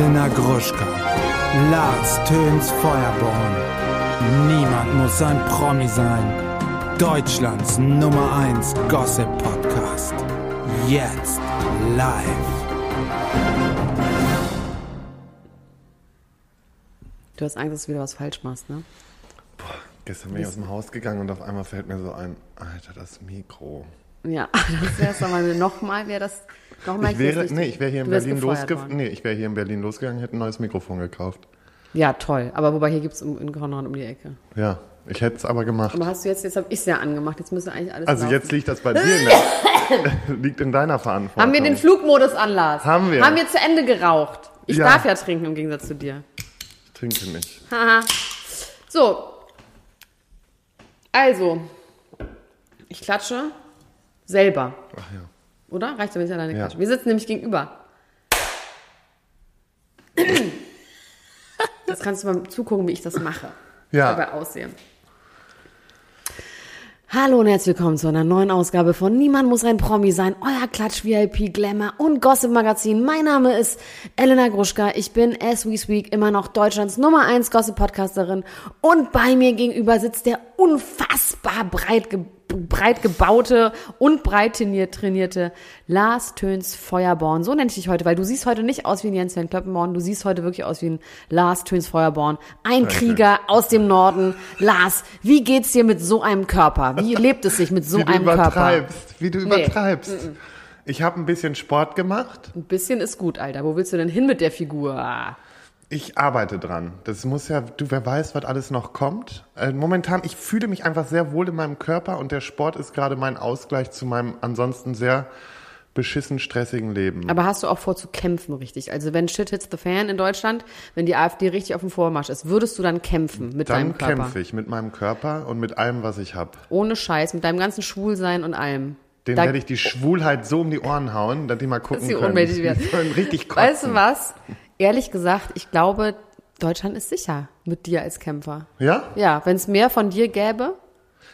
Elena Gruschka, Lars Töns Feuerborn. Niemand muss ein Promi sein. Deutschlands Nummer 1 Gossip Podcast. Jetzt live. Du hast Angst, dass du wieder was falsch machst, ne? Gestern bin ich aus dem Haus gegangen und auf einmal fällt mir so ein, Alter, das Mikro. Ja, das wäre es aber nochmal, wäre das nochmal Ich wäre, nee, ich wäre hier, in Berlin losge nee, ich wäre hier in Berlin losgegangen, hätte ein neues Mikrofon gekauft. Ja, toll. Aber wobei hier gibt es in Konrad um die Ecke. Ja, ich hätte es aber gemacht. Aber hast du jetzt, jetzt habe ich es ja angemacht, jetzt müsste eigentlich alles Also laufen. jetzt liegt das bei dir, in der, liegt in deiner Verantwortung. Haben wir den Flugmodus an, Lars? Haben wir. Haben wir zu Ende geraucht? Ich Ja. darf ja trinken im Gegensatz zu dir. Ich trinke nicht. Haha. So. Also. Ich klatsche selber. Ach ja. Oder? Reicht wenn ich alleine Ja. klatsche? Wir sitzen nämlich gegenüber. Jetzt kannst du mal zugucken, wie ich das mache. Ja. Dabei aussehe. Hallo und herzlich willkommen zu einer neuen Ausgabe von Niemand muss ein Promi sein, euer Klatsch VIP Glamour und Gossip Magazin. Mein Name ist Elena Gruschka. Ich bin as we speak immer noch Deutschlands Nummer 1 Gossip Podcasterin und bei mir gegenüber sitzt der unfassbar breit, ge breit gebaute und breit trainiert, trainierte Lars Töns Feuerborn. So nenne ich dich heute, weil du siehst heute nicht aus wie ein Jens Van Klöppenborn, du siehst heute wirklich aus wie ein Lars Töns Feuerborn. Ein Krieger aus dem Norden. Lars, wie geht's dir mit so einem Körper? Wie lebt es sich mit so wie du einem Körper? übertreibst, wie du Nee. übertreibst. Ich habe ein bisschen Sport gemacht. Ein bisschen ist gut, Alter. Wo willst du denn hin mit der Figur? Ich arbeite dran. Das muss ja, du, wer weiß, was alles noch kommt. Äh, momentan, ich fühle mich einfach sehr wohl in meinem Körper und der Sport ist gerade mein Ausgleich zu meinem ansonsten sehr beschissen stressigen Leben. Aber hast du auch vor zu kämpfen, richtig? Also wenn Shit hits the fan in Deutschland, wenn die AfD richtig auf dem Vormarsch ist, würdest du dann kämpfen mit deinem Dann Körper? kämpfe ich mit meinem Körper und mit allem, was ich habe. Ohne Scheiß, mit deinem ganzen Schwulsein und allem. Den werde ich die Schwulheit so um die Ohren hauen, dass die mal gucken Dass sie können. ohnmächtig werden. Die richtig kotzen. Weißt du was? Ehrlich gesagt, ich glaube, Deutschland ist sicher mit dir als Kämpfer. Ja? Ja, wenn es mehr von dir gäbe,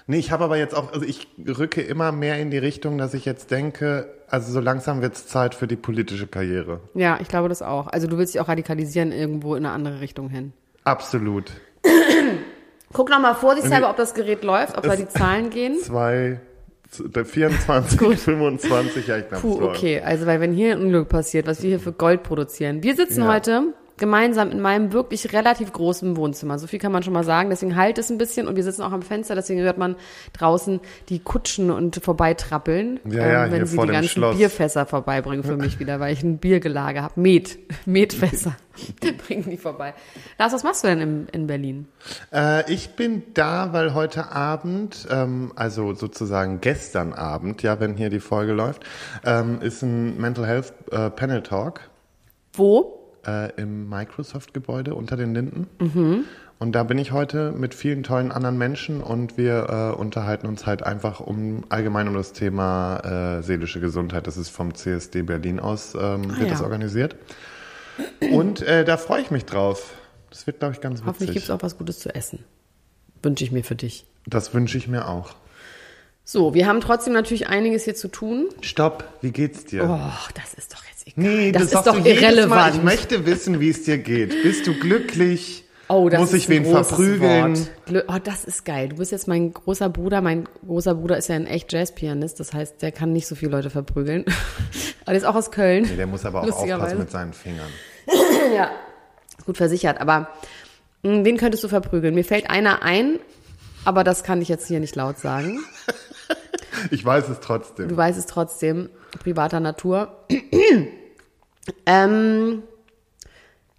Nee, ich habe aber jetzt auch, also ich rücke immer mehr in die Richtung, dass ich jetzt denke, also so langsam wird es Zeit für die politische Karriere. ja, ich glaube das auch. Also du willst dich auch radikalisieren irgendwo in eine andere Richtung hin. Absolut. Guck noch mal vorsichtshalber, ob das Gerät läuft, ob da die Zahlen gehen. Zwei, der 24, 25, ja, ich glaube, Puh, okay. Also, weil wenn hier ein Unglück passiert, was wir hier für Gold produzieren. Wir sitzen Ja. heute gemeinsam in meinem wirklich relativ großen Wohnzimmer. So viel kann man schon mal sagen. Deswegen halt es ein bisschen und wir sitzen auch am Fenster. Deswegen hört man draußen die Kutschen und vorbeitrappeln, ähm, Ja, ja, wenn hier sie die ganzen Schloss. Bierfässer vorbeibringen für mich wieder, weil ich ein Biergelage habe. Met, Metfässer bringen die vorbei. Lars, was machst du denn in, in Berlin? Äh, ich bin da, weil heute Abend, ähm, also sozusagen gestern Abend, ja, wenn hier die Folge läuft, ähm, ist ein Mental Health äh, Panel Talk Wo? Äh, im Microsoft-Gebäude unter den Linden. Mhm. Und da bin ich heute mit vielen tollen anderen Menschen und wir äh, unterhalten uns halt einfach um allgemein um das Thema äh, seelische Gesundheit. Das ist vom CSD Berlin aus, ähm, wird ja. das organisiert. Und äh, da freue ich mich drauf. Das wird, glaube ich, ganz Hoffentlich gibt's witzig. auch was Gutes zu essen. Wünsche ich mir für dich. Das wünsche ich mir auch. So, wir haben trotzdem natürlich einiges hier zu tun. Stopp, wie geht's dir? Oh, das ist doch jetzt egal. Nee, das, das, ist doch irrelevant. Ich möchte wissen, wie es dir geht. Bist du glücklich? oh, das Muss ist ich wen verprügeln? Wort. Oh, das ist geil. Du bist jetzt mein großer Bruder. Mein großer Bruder ist ja ein echt Jazzpianist. Das heißt, der kann nicht so viele Leute verprügeln. Aber der ist auch aus Köln. Nee, der muss aber auch aufpassen mit seinen Fingern. Ja, ist gut versichert. Aber mh, wen könntest du verprügeln? Mir fällt einer ein, aber das kann ich jetzt hier nicht laut sagen. Ich weiß es trotzdem. Du weißt es trotzdem, privater Natur. ähm,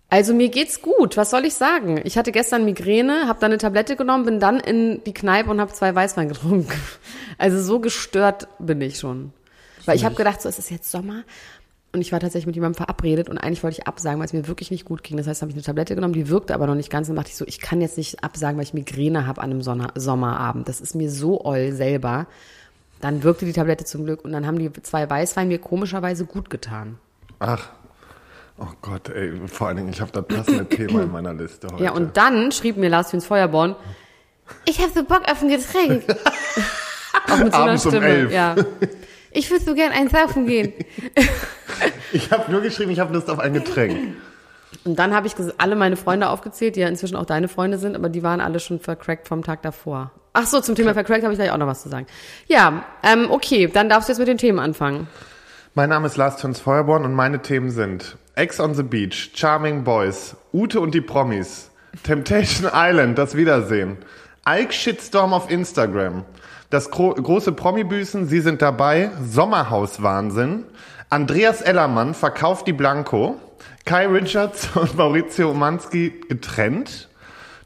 also mir geht's gut, was soll ich sagen? Ich hatte gestern Migräne, habe dann eine Tablette genommen, bin dann in die Kneipe und habe zwei Weißwein getrunken. Also so gestört bin ich schon. Weil ich habe gedacht, so es ist jetzt Sommer und ich war tatsächlich mit jemandem verabredet und eigentlich wollte ich absagen, weil es mir wirklich nicht gut ging. Das heißt, habe ich eine Tablette genommen, die wirkte aber noch nicht ganz und dachte ich so, ich kann jetzt nicht absagen, weil ich Migräne habe an einem Sommerabend. Das ist mir so oll selber. Dann wirkte die Tablette zum Glück und dann haben die zwei Weißwein mir komischerweise gut getan. Ach, oh Gott, ey, vor allen Dingen, ich habe das passende Thema in meiner Liste heute. Ja, und dann schrieb mir Lars Füns Feuerborn, ich habe so Bock auf ein Getränk. Auch mit so einer Abends um Stimme. elf. Ja. Ich würde so gern eins saufen gehen. ich habe nur geschrieben, ich habe Lust auf ein Getränk. Und dann habe ich alle meine Freunde aufgezählt, die ja inzwischen auch deine Freunde sind, aber die waren alle schon vercrackt vom Tag davor. Ach so, zum Thema vercrackt habe ich gleich auch noch was zu sagen. Ja, ähm, okay, dann darfst du jetzt mit den Themen anfangen. Mein Name ist Lars Töns Feuerborn und meine Themen sind Ex on the Beach, Charming Boys, Ute und die Promis, Temptation Island, das Wiedersehen, Ike Shitstorm auf Instagram, das gro große Promi-Büßen, Sie sind dabei, Sommerhaus-Wahnsinn, Andreas Ellermann verkauft die Blanco, Kai Richards und Maurizio Umanski getrennt,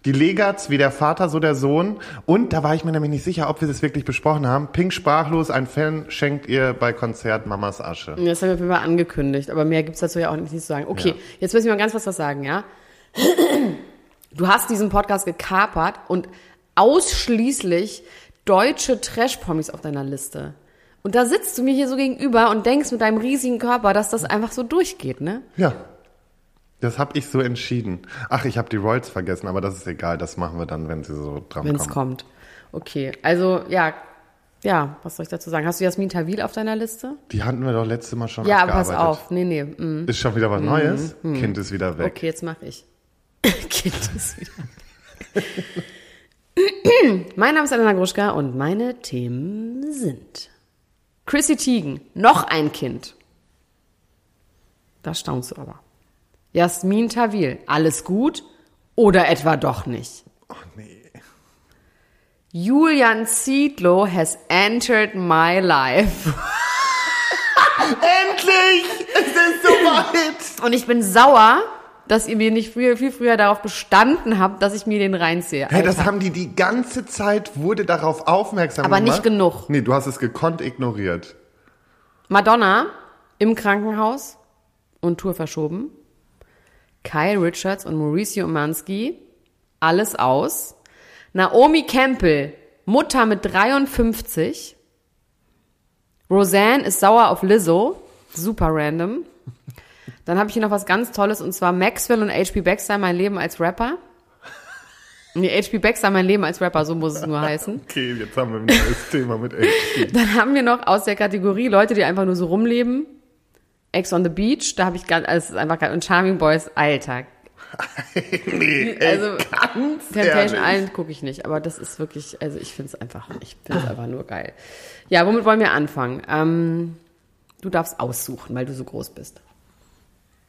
die Legats, wie der Vater, so der Sohn. Und da war ich mir nämlich nicht sicher, ob wir das wirklich besprochen haben. Pink sprachlos, ein Fan schenkt ihr bei Konzert Mamas Asche. Das haben wir auf jeden Fall angekündigt, aber mehr gibt's dazu ja auch nicht zu sagen. Okay, Ja. jetzt müssen wir mal ganz was was sagen, ja? Du hast diesen Podcast gekapert und ausschließlich deutsche Trash-Promis auf deiner Liste. Und da sitzt du mir hier so gegenüber und denkst mit deinem riesigen Körper, dass das einfach so durchgeht, ne? Ja. Das habe ich so entschieden. Ach, ich habe die Royals vergessen, aber das ist egal. Das machen wir dann, wenn sie so dran Wenn es kommen. kommt. Okay, also ja, ja, was soll ich dazu sagen? Hast du Jasmin Tawil auf deiner Liste? Die hatten wir doch letztes Mal schon Ja, pass auf. Nee, nee. Mm. Ist schon wieder was Neues? Kind ist wieder weg. Okay, jetzt mache ich. kind ist wieder. mein Name ist Elena Gruschka und meine Themen sind Chrissy Teigen, noch ein Kind. Da staunst du aber. Jasmin Tawil, alles gut oder etwa doch nicht? Oh nee. Julian Zietlow has entered my life. Endlich! Es ist soweit! Und ich bin sauer, dass ihr mir nicht früher, viel früher darauf bestanden habt, dass ich mir den reinziehe. Hey, das haben die die ganze Zeit, wurde darauf aufmerksam Aber gemacht. nicht genug. Nee, du hast es gekonnt ignoriert. Madonna im Krankenhaus und Tour verschoben. Kyle Richards und Mauricio Umansky, alles aus. Naomi Campbell, Mutter mit 53. Roseanne ist sauer auf Lizzo, super random. Dann habe ich hier noch was ganz Tolles und zwar Maxwell und H.P. Baxter, mein Leben als Rapper. Nee, H.P. Baxter, mein Leben als Rapper, so muss es nur heißen. Okay, jetzt haben wir ein neues Thema mit HP. Dann haben wir noch aus der Kategorie Leute, die einfach nur so rumleben. Ex on the Beach, da habe ich ganz, also es ist einfach geil. Und Charming Boys, Alter. nee, Also, ganz Temptation. Island gucke ich nicht, aber das ist wirklich, also ich finde es einfach, ich finde es einfach nur geil. Ja, womit wollen wir anfangen? Ähm, du darfst aussuchen, weil du so groß bist.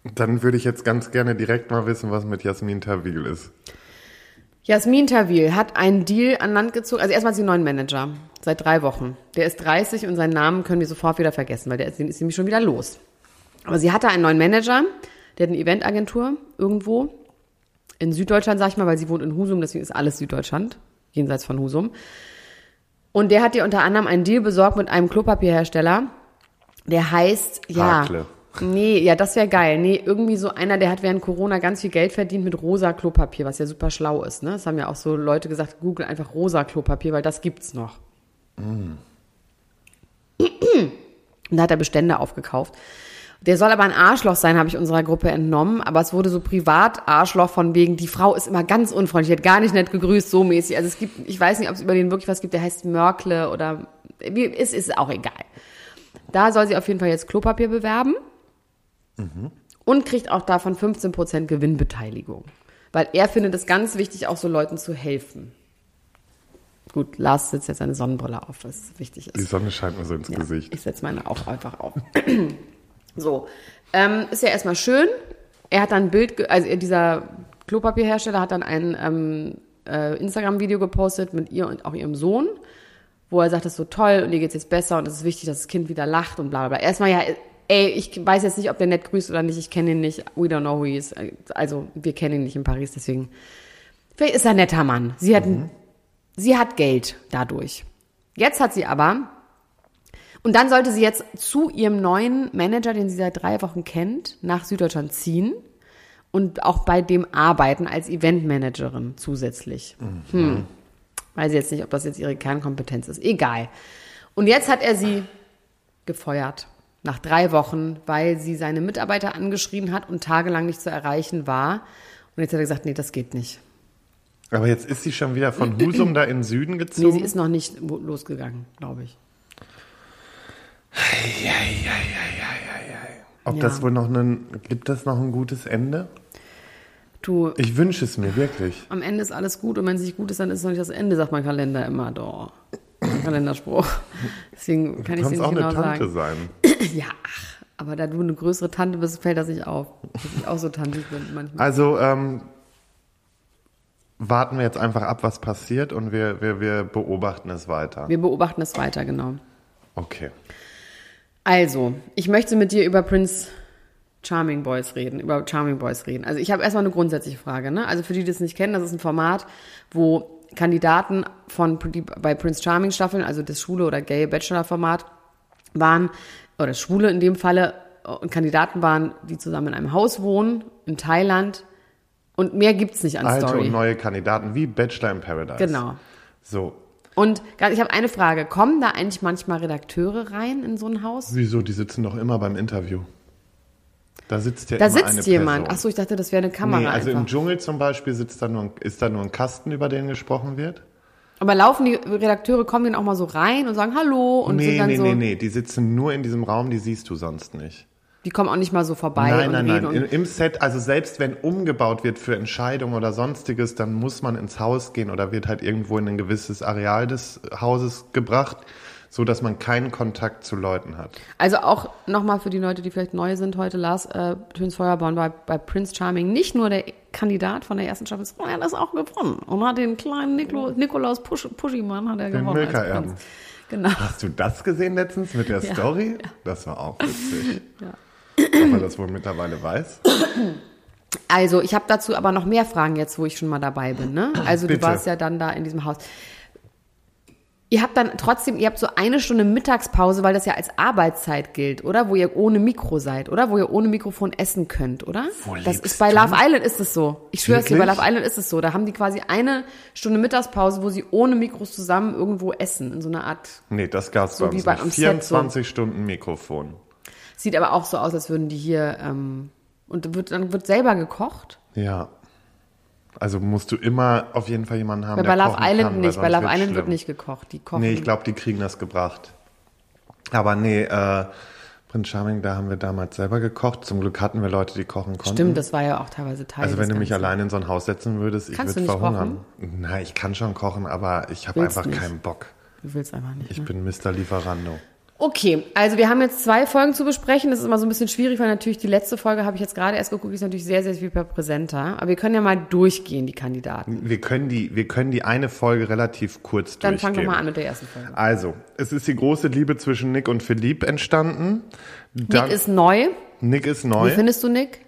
Dann würde ich jetzt ganz gerne direkt mal wissen, was mit Jasmin Tawil ist. Jasmin Tawil hat einen Deal an Land gezogen. Also erstmal hat sie einen neuen Manager. Seit drei Wochen. Der ist 30 und seinen Namen können wir sofort wieder vergessen, weil der ist, ist nämlich schon wieder los. Aber sie hatte einen neuen Manager. Der hat eine Eventagentur irgendwo. In Süddeutschland, sag ich mal, weil sie wohnt in Husum, deswegen ist alles Süddeutschland. Jenseits von Husum. Und der hat ihr unter anderem einen Deal besorgt mit einem Klopapierhersteller. Der heißt, ja. Hakle. Nee, ja, das wäre geil. Nee, irgendwie so einer, der hat während Corona ganz viel Geld verdient mit rosa Klopapier, was ja super schlau ist. Ne? Das haben ja auch so Leute gesagt, Google einfach rosa Klopapier, weil das gibt's noch. Und da hat er Bestände aufgekauft. Der soll aber ein Arschloch sein, habe ich unserer Gruppe entnommen. Aber es wurde so privat Arschloch von wegen, die Frau ist immer ganz unfreundlich, die hat gar nicht nett gegrüßt, so mäßig. Also es gibt, ich weiß nicht, ob es über den wirklich was gibt, der heißt Mörkle oder, wie, ist, ist auch egal. Da soll sie auf jeden Fall jetzt Klopapier bewerben und kriegt auch davon 15% Gewinnbeteiligung. Weil er findet es ganz wichtig, auch so Leuten zu helfen. Gut, Lars setzt jetzt seine Sonnenbrille auf, was wichtig ist. Die Sonne scheint mir so ins Ja, Gesicht. Ich setze meine auch einfach auf. So, ähm, ist ja erstmal schön. Er hat dann ein Bild, also dieser Klopapierhersteller hat dann ein ähm, äh, Instagram-Video gepostet mit ihr und auch ihrem Sohn, wo er sagt, das ist so toll und ihr geht's jetzt besser und es ist wichtig, dass das Kind wieder lacht und bla bla bla. Erstmal ja, ey, ich weiß jetzt nicht, ob der nett grüßt oder nicht, ich kenne ihn nicht, we don't know who he is. Also, wir kennen ihn nicht in Paris, deswegen. Vielleicht ist er ein netter Mann. Sie hat, sie hat Geld dadurch. Jetzt hat sie aber und dann sollte sie jetzt zu ihrem neuen Manager, den sie seit drei Wochen kennt, nach Süddeutschland ziehen und auch bei dem arbeiten als Eventmanagerin zusätzlich. Hm. Weiß jetzt nicht, ob das jetzt ihre Kernkompetenz ist. Egal. Und jetzt hat er sie gefeuert. Nach drei Wochen, weil sie seine Mitarbeiter angeschrien hat und tagelang nicht zu erreichen war. Und jetzt hat er gesagt, nee, das geht nicht. Aber jetzt ist sie schon wieder von Husum da in den Süden Nee, gezogen. sie ist noch nicht losgegangen, glaube ich. Ob Ja. das wohl noch ein, gibt das noch ein gutes Ende? Du, Ich wünsche es mir wirklich. am Ende ist alles gut und wenn es nicht gut ist, dann ist es noch nicht das Ende, sagt mein Kalender immer. Doch. Kalenderspruch. Deswegen kann Du ich es kannst auch nicht eine genau Tante sagen. sein. Ja, ach, aber da du eine größere Tante bist, fällt das nicht auf. Dass ich auch so tantig bin manchmal. Also ähm, warten wir jetzt einfach ab, was passiert und wir, wir, wir beobachten es weiter. Wir beobachten es weiter, genau. Okay. Also, ich möchte mit dir über Prince Charming Boys reden, über Charming Boys reden. Also ich habe erstmal eine grundsätzliche Frage. Ne? Also für die, die das nicht kennen, das ist ein Format, wo Kandidaten von die bei Prince Charming Staffeln, also das Schule oder Gay Bachelor Format, waren, oder Schwule in dem Falle, und Kandidaten waren, die zusammen in einem Haus wohnen, in Thailand. Und mehr gibt's nicht an Alte Story. und neue Kandidaten wie Bachelor in Paradise. Genau. So. Und ich habe eine Frage. Kommen da eigentlich manchmal Redakteure rein in so ein Haus? Wieso? Die sitzen doch immer beim Interview. Da sitzt ja Da immer sitzt jemand. Person. Ach so, ich dachte, das wäre eine Kamera Nee, also im einfach. Dschungel zum Beispiel sitzt da nur, ein- ist da nur ein Kasten, über den gesprochen wird. Aber laufen die Redakteure, kommen dann auch mal so rein und sagen Hallo und sind nee, dann nee, so, nee, nee, die sitzen nur in diesem Raum, die siehst du sonst nicht. Die kommen auch nicht mal so vorbei nein, und nein, reden. nein. Im, Und, Im Set, also selbst wenn umgebaut wird für Entscheidungen oder sonstiges, dann muss man ins Haus gehen oder wird halt irgendwo in ein gewisses Areal des Hauses gebracht, so dass man keinen Kontakt zu Leuten hat. also auch nochmal für die Leute, die vielleicht neu sind heute, Lars äh, Töns Feuerborn war bei Prince Charming nicht nur der Kandidat von der ersten Staffel, sondern er hat das auch gewonnen und hat den kleinen Niklo, Nikolaus Pusch, Puschimann hat er Den gewonnen. Prinz. Genau. Hast du das gesehen letztens mit der Ja. Story? Das war auch witzig. Ja. Ob er das wohl mittlerweile weiß? Also, ich habe dazu aber noch mehr Fragen jetzt, wo ich schon mal dabei bin. Ne? Also, du Bitte. warst ja dann da in diesem Haus. Ihr habt dann trotzdem, ihr habt so eine Stunde Mittagspause, weil das ja als Arbeitszeit gilt, oder? Wo ihr ohne Mikro seid, oder? Wo ihr ohne Mikrofon essen könnt, oder? Wo das ist bei du? Love Island ist es so. Ich schwöre es dir, bei? Love Island ist es so. Da haben die quasi eine Stunde Mittagspause, wo sie ohne Mikros zusammen irgendwo essen, in so einer Art. Nee, das gab's So bei wie uns bei- nicht. am Set so. 24 Stunden Mikrofon. Sieht aber auch so aus, als würden die hier, ähm, und wird, dann wird selber gekocht. Ja. Also musst du immer auf jeden Fall jemanden haben, Weil der bei Love Island kann, nicht. Bei Love Island wird schlimm. nicht gekocht. Die kochen. Nee, ich glaube, die kriegen das gebracht. Aber nee, äh, Prinz Charming, da haben wir damals selber gekocht. Zum Glück hatten wir Leute, die kochen konnten. Stimmt, das war ja auch teilweise Teil Also wenn du mich alleine in so ein Haus setzen würdest, ich würde verhungern. Nein, ich kann schon kochen, aber ich habe einfach nicht. keinen Bock. Du willst einfach nicht. Ich Ne? bin Mr. Lieferando. Okay, also wir haben jetzt zwei Folgen zu besprechen. Das ist immer so ein bisschen schwierig, weil natürlich die letzte Folge habe ich jetzt gerade erst geguckt, die ist natürlich sehr, sehr viel präsenter. Aber wir können ja mal durchgehen, die Kandidaten. Wir können die, wir können die eine Folge relativ kurz Dann durchgehen. doch mal an mit der ersten Folge. Also, es ist die große Liebe zwischen Nick und Philippe entstanden. Dann- Nick ist neu. Nick ist Wie neu. findest du Nick?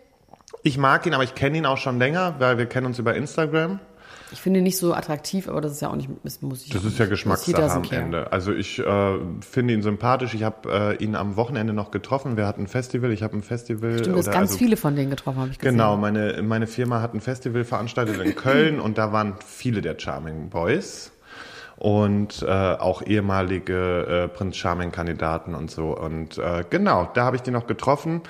Ich mag ihn, aber ich kenne ihn auch schon länger, weil wir kennen uns über Instagram. Ich finde ihn nicht so attraktiv, aber das ist ja auch nicht, das muss ich Das ist ja. Geschmackssache am. Ende. Also ich äh, finde ihn sympathisch. Ich habe äh, ihn am Wochenende noch getroffen. Wir hatten ein Festival. Ich habe ein Festival. Stimmt, du hast ganz also, viele von denen getroffen, habe ich gesehen. Genau, meine, meine Firma hat ein Festival veranstaltet in Köln und da waren viele der Charming Boys und äh, auch ehemalige äh, Prinz Charming Kandidaten und so. Und äh, genau, da habe ich die noch getroffen.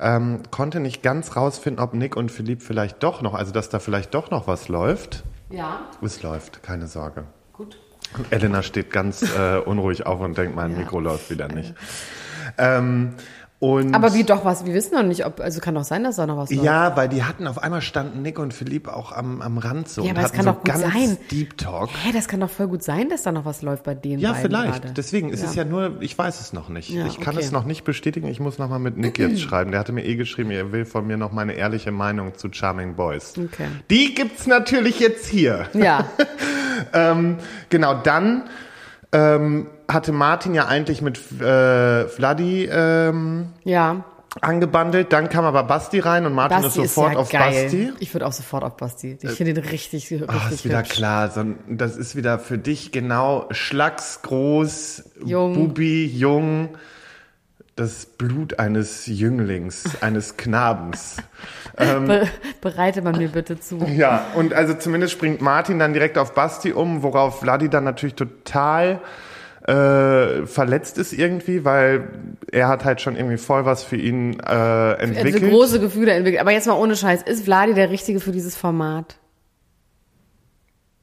Ähm, konnte nicht ganz rausfinden, ob Nick und Philipp vielleicht doch noch, also dass da vielleicht doch noch was läuft. Ja, Es läuft, keine Sorge. gut. Und Elena steht ganz äh, unruhig auf und denkt, mein Ja. Mikro läuft wieder nicht. Ähm, und Aber wie doch was? Wir wissen noch nicht, ob, also kann doch sein, dass da noch was läuft. Ja, weil die hatten auf einmal standen Nick und Philipp auch am, am Rand so Ja, aber hatten kann so doch gut ganz sein. Deep Talk. Hä, das kann doch voll gut sein, dass da noch was läuft bei denen Ja, vielleicht. gerade. Deswegen ist es Ja. ja nur, ich weiß es noch nicht. Ja, ich kann okay. es noch nicht bestätigen. Ich muss noch mal mit Nick jetzt schreiben. Der hatte mir eh geschrieben, er will von mir noch meine ehrliche Meinung zu Charming Boys. Okay. Die gibt's natürlich jetzt hier. Ja, Ähm, genau, dann ähm, hatte Martin ja eigentlich mit äh, Vladi ähm, ja. angebandelt. Dann kam aber Basti rein und Martin Basti ist sofort ja auf geil. Basti. Ich würde auch sofort auf Basti. Ich finde den richtig, richtig Ah, ist wieder hübsch. klar. So, das ist wieder für dich genau Schlacks groß, Jung. Bubi, jung. Das Blut eines Jünglings, eines Knabens. Be bereite man mir bitte zu. Ja, und also zumindest springt Martin dann direkt auf Basti um, worauf Vladi dann natürlich total äh, verletzt ist irgendwie, weil er hat halt schon irgendwie voll was für ihn äh, Also entwickelt. große Gefühle entwickelt. Aber jetzt mal ohne Scheiß. Ist Vladi der Richtige für dieses Format?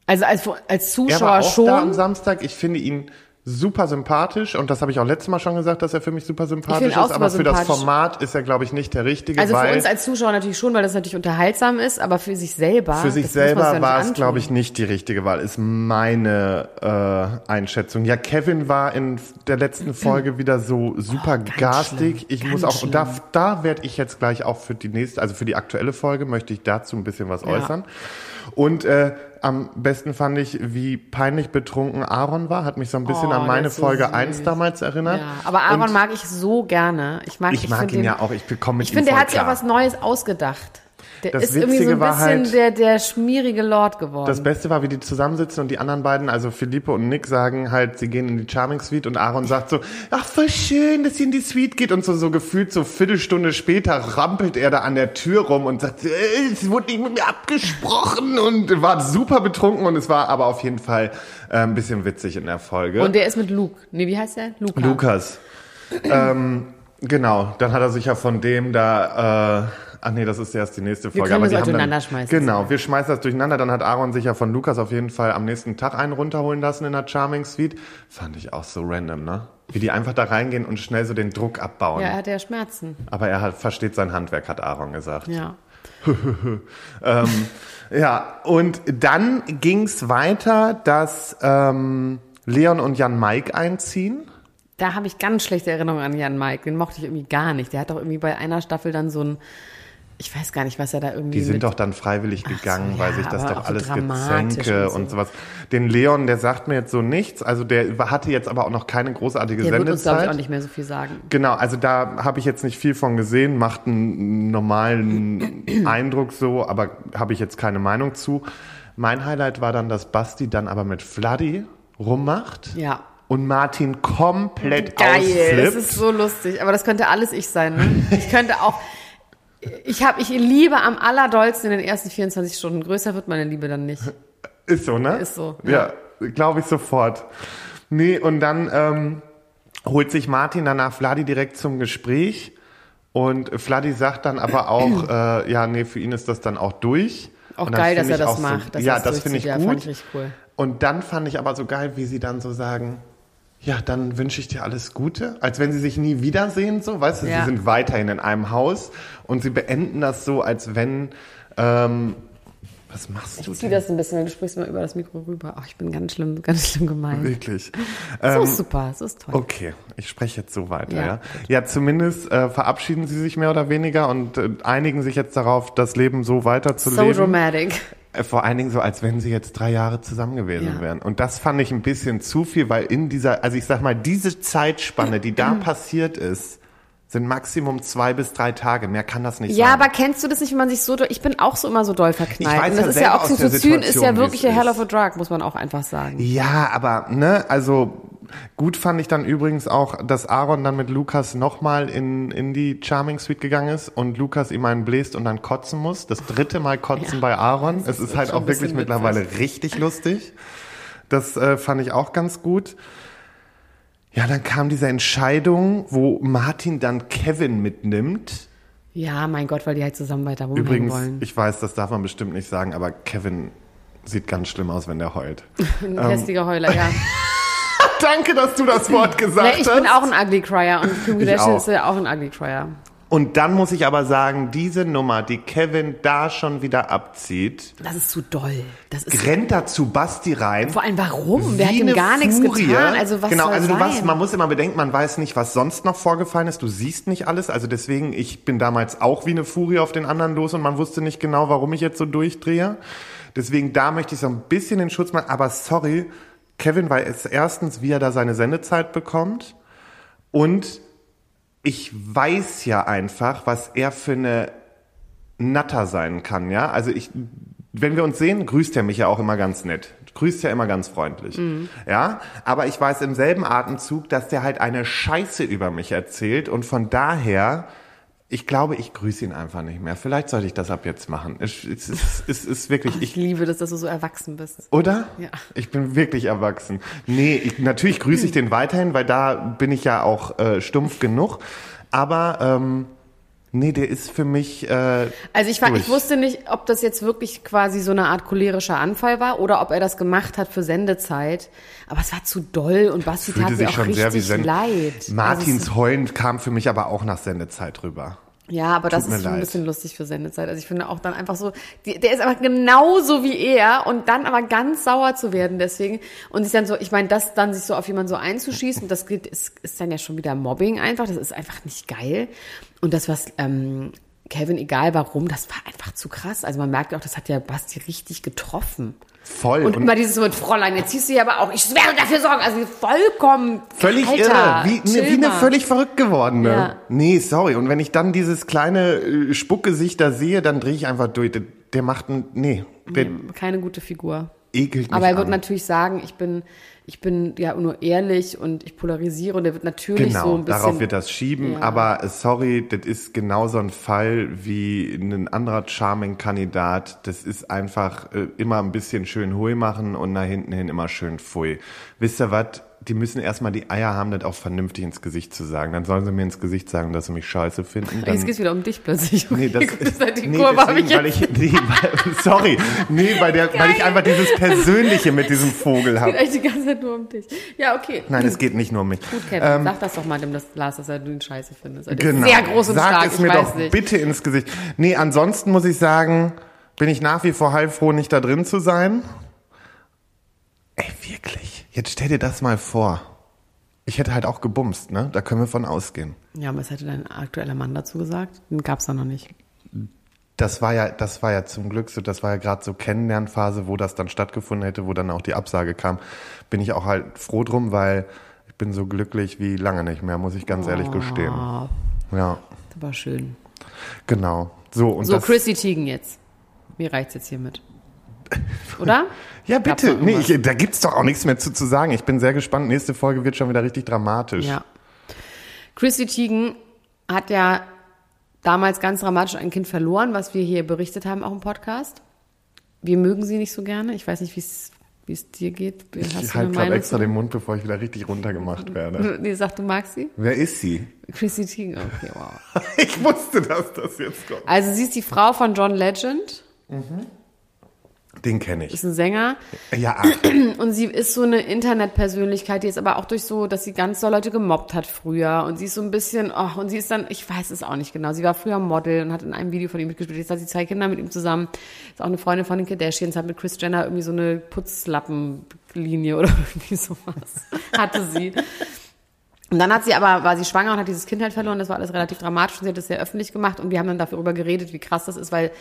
Also als, als er Zuschauer war auch schon. da am Samstag. Ich finde ihn super sympathisch und das habe ich auch letztes Mal schon gesagt, dass er für mich super sympathisch ist, aber für das. Format ist er, glaube ich, nicht der richtige, Also für uns als Zuschauer natürlich schon, weil das natürlich unterhaltsam ist, aber für sich selber. für sich selber ja war es, glaube ich, nicht die richtige Wahl, ist meine äh, Einschätzung. Ja, Kevin war in der letzten Folge wieder so super garstig. schlimm, ich muss auch, und da, schlimm. da werde ich jetzt gleich auch für die nächste, also für die aktuelle Folge, möchte ich dazu ein bisschen was Ja. äußern. Und äh, am besten fand ich, wie peinlich betrunken Aaron war. Hat mich so ein bisschen Oh, an meine so Folge süß. 1 damals erinnert. Ja, aber Aaron Und mag ich so gerne. Ich mag, ich mag ihn ja auch. Ich komme mit Ich ihm finde, der voll hat sich auch klar. was Neues ausgedacht. Der Das ist irgendwie so Witzige ein war bisschen halt- der, der schmierige Lord geworden. Das Beste war, wie die zusammensitzen und die anderen beiden, also Philippe und Nick, sagen halt, sie gehen in die Charming Suite und Aaron sagt so, ach, voll schön, dass sie in die Suite geht und so, so gefühlt so Viertelstunde später rampelt er da an der Tür rum und sagt, äh, es wurde nicht mit mir abgesprochen und war super betrunken und es war aber auf jeden Fall äh, ein bisschen witzig in der Folge. Und der ist mit Luke. Nee, wie heißt der? Luca. Lukas. ähm, genau, dann hat er sich ja von dem da, äh, ach nee, das ist erst die nächste Folge. können das die auch haben dann- durcheinander schmeißen. Genau, wir schmeißen das durcheinander. Dann hat Aaron sich ja von Lukas auf jeden Fall am nächsten Tag einen runterholen lassen in der Charming Suite. Fand ich auch so random, ne? Wie die einfach da reingehen und schnell so den Druck abbauen. Ja, er hat ja Schmerzen. Aber er hat, versteht sein Handwerk, hat Aaron gesagt. Ja. Ähm, ja, und dann ging's weiter, dass ähm, Leon und Jan Mike einziehen. Da habe ich ganz schlechte Erinnerungen an Jan Mike. Den mochte ich irgendwie gar nicht. Der hat doch irgendwie bei einer Staffel dann so ein, ich weiß gar nicht, was er da irgendwie. Die sind doch dann freiwillig gegangen, so, weil ja, sich das doch so alles Gezänke und so. und sowas. Den Leon, der sagt mir jetzt so nichts. Also der hatte jetzt aber auch noch keine großartige Der wird uns, glaube ich, Sendezeit. auch nicht mehr so viel sagen. Genau, also da habe ich jetzt nicht viel von gesehen, macht einen normalen Eindruck so, aber habe ich jetzt keine Meinung zu. Mein Highlight war dann, dass Basti dann aber mit Fladdy rummacht Ja. und Martin komplett Geil, ausflippt. das ist so lustig. Aber das könnte alles ich sein. Ne? Ich könnte auch. Ich habe, ich liebe am allerdollsten in den ersten 24 Stunden. Größer wird meine Liebe dann nicht. Ist so, ne? Ist so, Ja, glaube ich sofort. Nee, und dann ähm, holt sich Martin danach Vladi direkt zum Gespräch. Und Vladi sagt dann aber auch, äh, ja, nee, für ihn ist das dann auch durch. Auch geil, dass er das so, macht. dass ja, das finde ich gut. Ja, fand ich cool. Und dann fand ich aber so geil, wie sie dann so sagen, ja, dann wünsche ich dir alles Gute. Als wenn sie sich nie wiedersehen, so, weißt du, Ja. sie sind weiterhin in einem Haus und sie beenden das so, als wenn, ähm, was machst du Ich zieh denn? das ein bisschen, du sprichst mal über das Mikro rüber. Ach, ich bin ganz schlimm, ganz schlimm gemein. Wirklich. So Ähm, ist super, so ist toll. Okay, ich spreche jetzt so weiter, Ja, ja. Ja, zumindest äh, verabschieden sie sich mehr oder weniger und äh, einigen sich jetzt darauf, das Leben so so weiterzuleben. dramatic. Äh, Vor allen Dingen so, als wenn sie jetzt drei Jahre zusammen gewesen Ja. wären. Und das fand ich ein bisschen zu viel, weil in dieser, also ich sag mal, diese Zeitspanne, die da passiert ist, sind Maximum zwei bis drei Tage. Mehr kann das nicht Ja, sein. aber kennst du das nicht, wenn man sich so ich bin auch so immer so doll verknallt. Ich weiß Und das ja ist ja der Oxytocin ist ja wirklich a hell of a drug, muss man auch einfach sagen. Ja, aber ne, also gut fand ich dann übrigens auch, dass Aaron dann mit Lukas nochmal in, in die Charming Suite gegangen ist und Lukas ihm einen bläst und dann kotzen muss. Das dritte Mal kotzen Ja, bei Aaron. das Es ist ist halt auch wirklich mittlerweile richtig lustig. Das äh, fand ich auch ganz gut. Ja, dann kam diese Entscheidung, wo Martin dann Kevin mitnimmt. Ja, mein Gott, weil die halt zusammen weiter rumhängen Übrigens, wollen. ich weiß, das darf man bestimmt nicht sagen, aber Kevin sieht ganz schlimm aus, wenn der heult. Ein hässlicher Heuler, ja. Danke, dass du das Wort gesagt Nee, ich hast. bin auch ein Ugly Cryer und Kim Kardashian ist ja auch ein Ugly Cryer. Und dann muss ich aber sagen, diese Nummer, die Kevin da schon wieder abzieht, Das ist zu doll. Das ist rennt da zu Basti rein. vor allem warum? Der hat ihm gar nichts Furie. getan. Also was genau, soll also du sein? weißt, man muss immer bedenken, man weiß nicht, was sonst noch vorgefallen ist. Du siehst nicht alles. Also deswegen, ich bin damals auch wie eine Furie auf den anderen los und man wusste nicht genau, warum ich jetzt so durchdrehe. Deswegen da möchte ich so ein bisschen den Schutz machen. Aber sorry, Kevin weiß erstens, wie er da seine Sendezeit bekommt. Und ich weiß ja einfach, was er für eine Natter sein kann, ja. Also ich, wenn wir uns sehen, grüßt er mich ja auch immer ganz nett. Grüßt ja immer ganz freundlich. Ja. Aber ich weiß im selben Atemzug, dass der halt eine Scheiße über mich erzählt und von daher, ich glaube, ich grüße ihn einfach nicht mehr. Vielleicht sollte ich das ab jetzt machen. Es, es, es, es ist wirklich, Ich ich, liebe das, dass du so erwachsen bist. oder? Ja. Ich bin wirklich erwachsen. Nee, ich, natürlich grüße ich den weiterhin, weil da bin ich ja auch äh, stumpf genug. Aber ähm, Nee, der ist für mich. Äh, Also ich, war, ich wusste nicht, ob das jetzt wirklich quasi so eine Art cholerischer Anfall war oder ob er das gemacht hat für Sendezeit. Aber es war zu doll und Basti tat mir auch schon richtig sehr wie Send leid. Martins Also Heulen kam für mich aber auch nach Sendezeit rüber. Ja, aber das Tut mir ist schon ein bisschen lustig für Sendezeit. Also ich finde auch dann einfach so, die, der ist einfach genauso wie er und dann aber ganz sauer zu werden deswegen. Und sich dann so, ich meine, das dann sich so auf jemanden so einzuschießen, das geht, ist, ist dann ja schon wieder Mobbing einfach. Das ist einfach nicht geil. Und das, was ähm, Kevin, egal warum, das war einfach zu krass. Also man merkt auch, das hat ja Basti richtig getroffen. Voll. Und, immer dieses mit Fräulein, jetzt du ja aber auch, ich werde dafür sorgen, also vollkommen Völlig Alter, irre, wie, ne, wie eine völlig verrückt gewordene. Ja. Nee, sorry. Und wenn ich dann dieses kleine äh, Spuckgesicht da sehe, dann drehe ich einfach durch. Der, der macht ein, nee, der Keine gute Figur. ekelt mich Aber er wird an. natürlich sagen, ich bin, ich bin ja nur ehrlich und ich polarisiere und er wird natürlich Genau, so ein bisschen. darauf wird das schieben. Ja. Aber äh, sorry, das ist genauso ein Fall wie ein anderer Charming-Kandidat. Das ist einfach äh, immer ein bisschen schön hui machen und nach hinten hin immer schön pfui. Wisst ihr was? Die müssen erstmal die Eier haben, das auch vernünftig ins Gesicht zu sagen. Dann sollen sie mir ins Gesicht sagen, dass sie mich scheiße finden. Dann, Jetzt geht's wieder um dich plötzlich. Okay, Nee, das, gut, hat die nee, Kurve deswegen, ich weil ich, nee, weil, sorry, nee, weil, der, weil ich einfach dieses Persönliche mit diesem Vogel geht habe. eigentlich die ganze Zeit nur um dich. Ja, okay. Nein, es geht nicht nur um mich. Gut, Kevin, sag das doch mal dem Lars, dass er du ihn scheiße findest. Er ist Genau. Sehr groß und Sag stark, es mir doch nicht. bitte ins Gesicht. Nee, ansonsten muss ich sagen, bin ich nach wie vor heilfroh, nicht da drin zu sein. Ey, wirklich. Jetzt stell dir das mal vor. Ich hätte halt auch gebumst, ne? Da können wir von ausgehen. Ja, aber was hätte dein aktueller Mann dazu gesagt? Den gab's da noch nicht. Das war ja, das war ja zum Glück so, das war ja gerade so Kennenlernphase, wo das dann stattgefunden hätte, wo dann auch die Absage kam. Bin ich auch halt froh drum, weil ich bin so glücklich wie lange nicht mehr, muss ich ganz ehrlich gestehen. Oh, Ja, das war schön. genau. So, und So, Chrissy Teigen jetzt. Mir reicht's jetzt hiermit. Oder? Ja, bitte. Nee, ich, da gibt's doch auch nichts mehr zu, zu sagen. Ich bin sehr gespannt. Nächste Folge wird schon wieder richtig dramatisch. Ja. Chrissy Teigen hat ja damals ganz dramatisch ein Kind verloren, was wir hier berichtet haben, auch im Podcast. Wir mögen sie nicht so gerne. Ich weiß nicht, wie es wie es dir geht. Hast Ich halte gerade extra den Mund, bevor ich wieder richtig runtergemacht werde. Nee, sag, du magst sie? Wer ist sie? Chrissy Teigen, okay, wow. Ich wusste, dass das jetzt kommt. Also sie ist die Frau von John Legend, Den kenne ist ich. ein Sänger. Ja, ach, Und sie ist so eine Internetpersönlichkeit, die ist aber auch durch so, dass sie ganz doll Leute gemobbt hat früher. Und sie ist so ein bisschen, oh, und sie ist dann, ich weiß es auch nicht genau. Sie war früher Model und hat in einem Video von ihm mitgespielt. Jetzt hat sie zwei Kinder mit ihm zusammen. Ist auch eine Freundin von den Kardashians, hat mit Chris Jenner irgendwie so eine Putzlappenlinie oder irgendwie sowas. Hatte sie. Und dann hat sie aber, war sie schwanger und hat dieses Kind halt verloren. Das war alles relativ dramatisch und sie hat das sehr öffentlich gemacht und wir haben dann darüber geredet, wie krass das ist, weil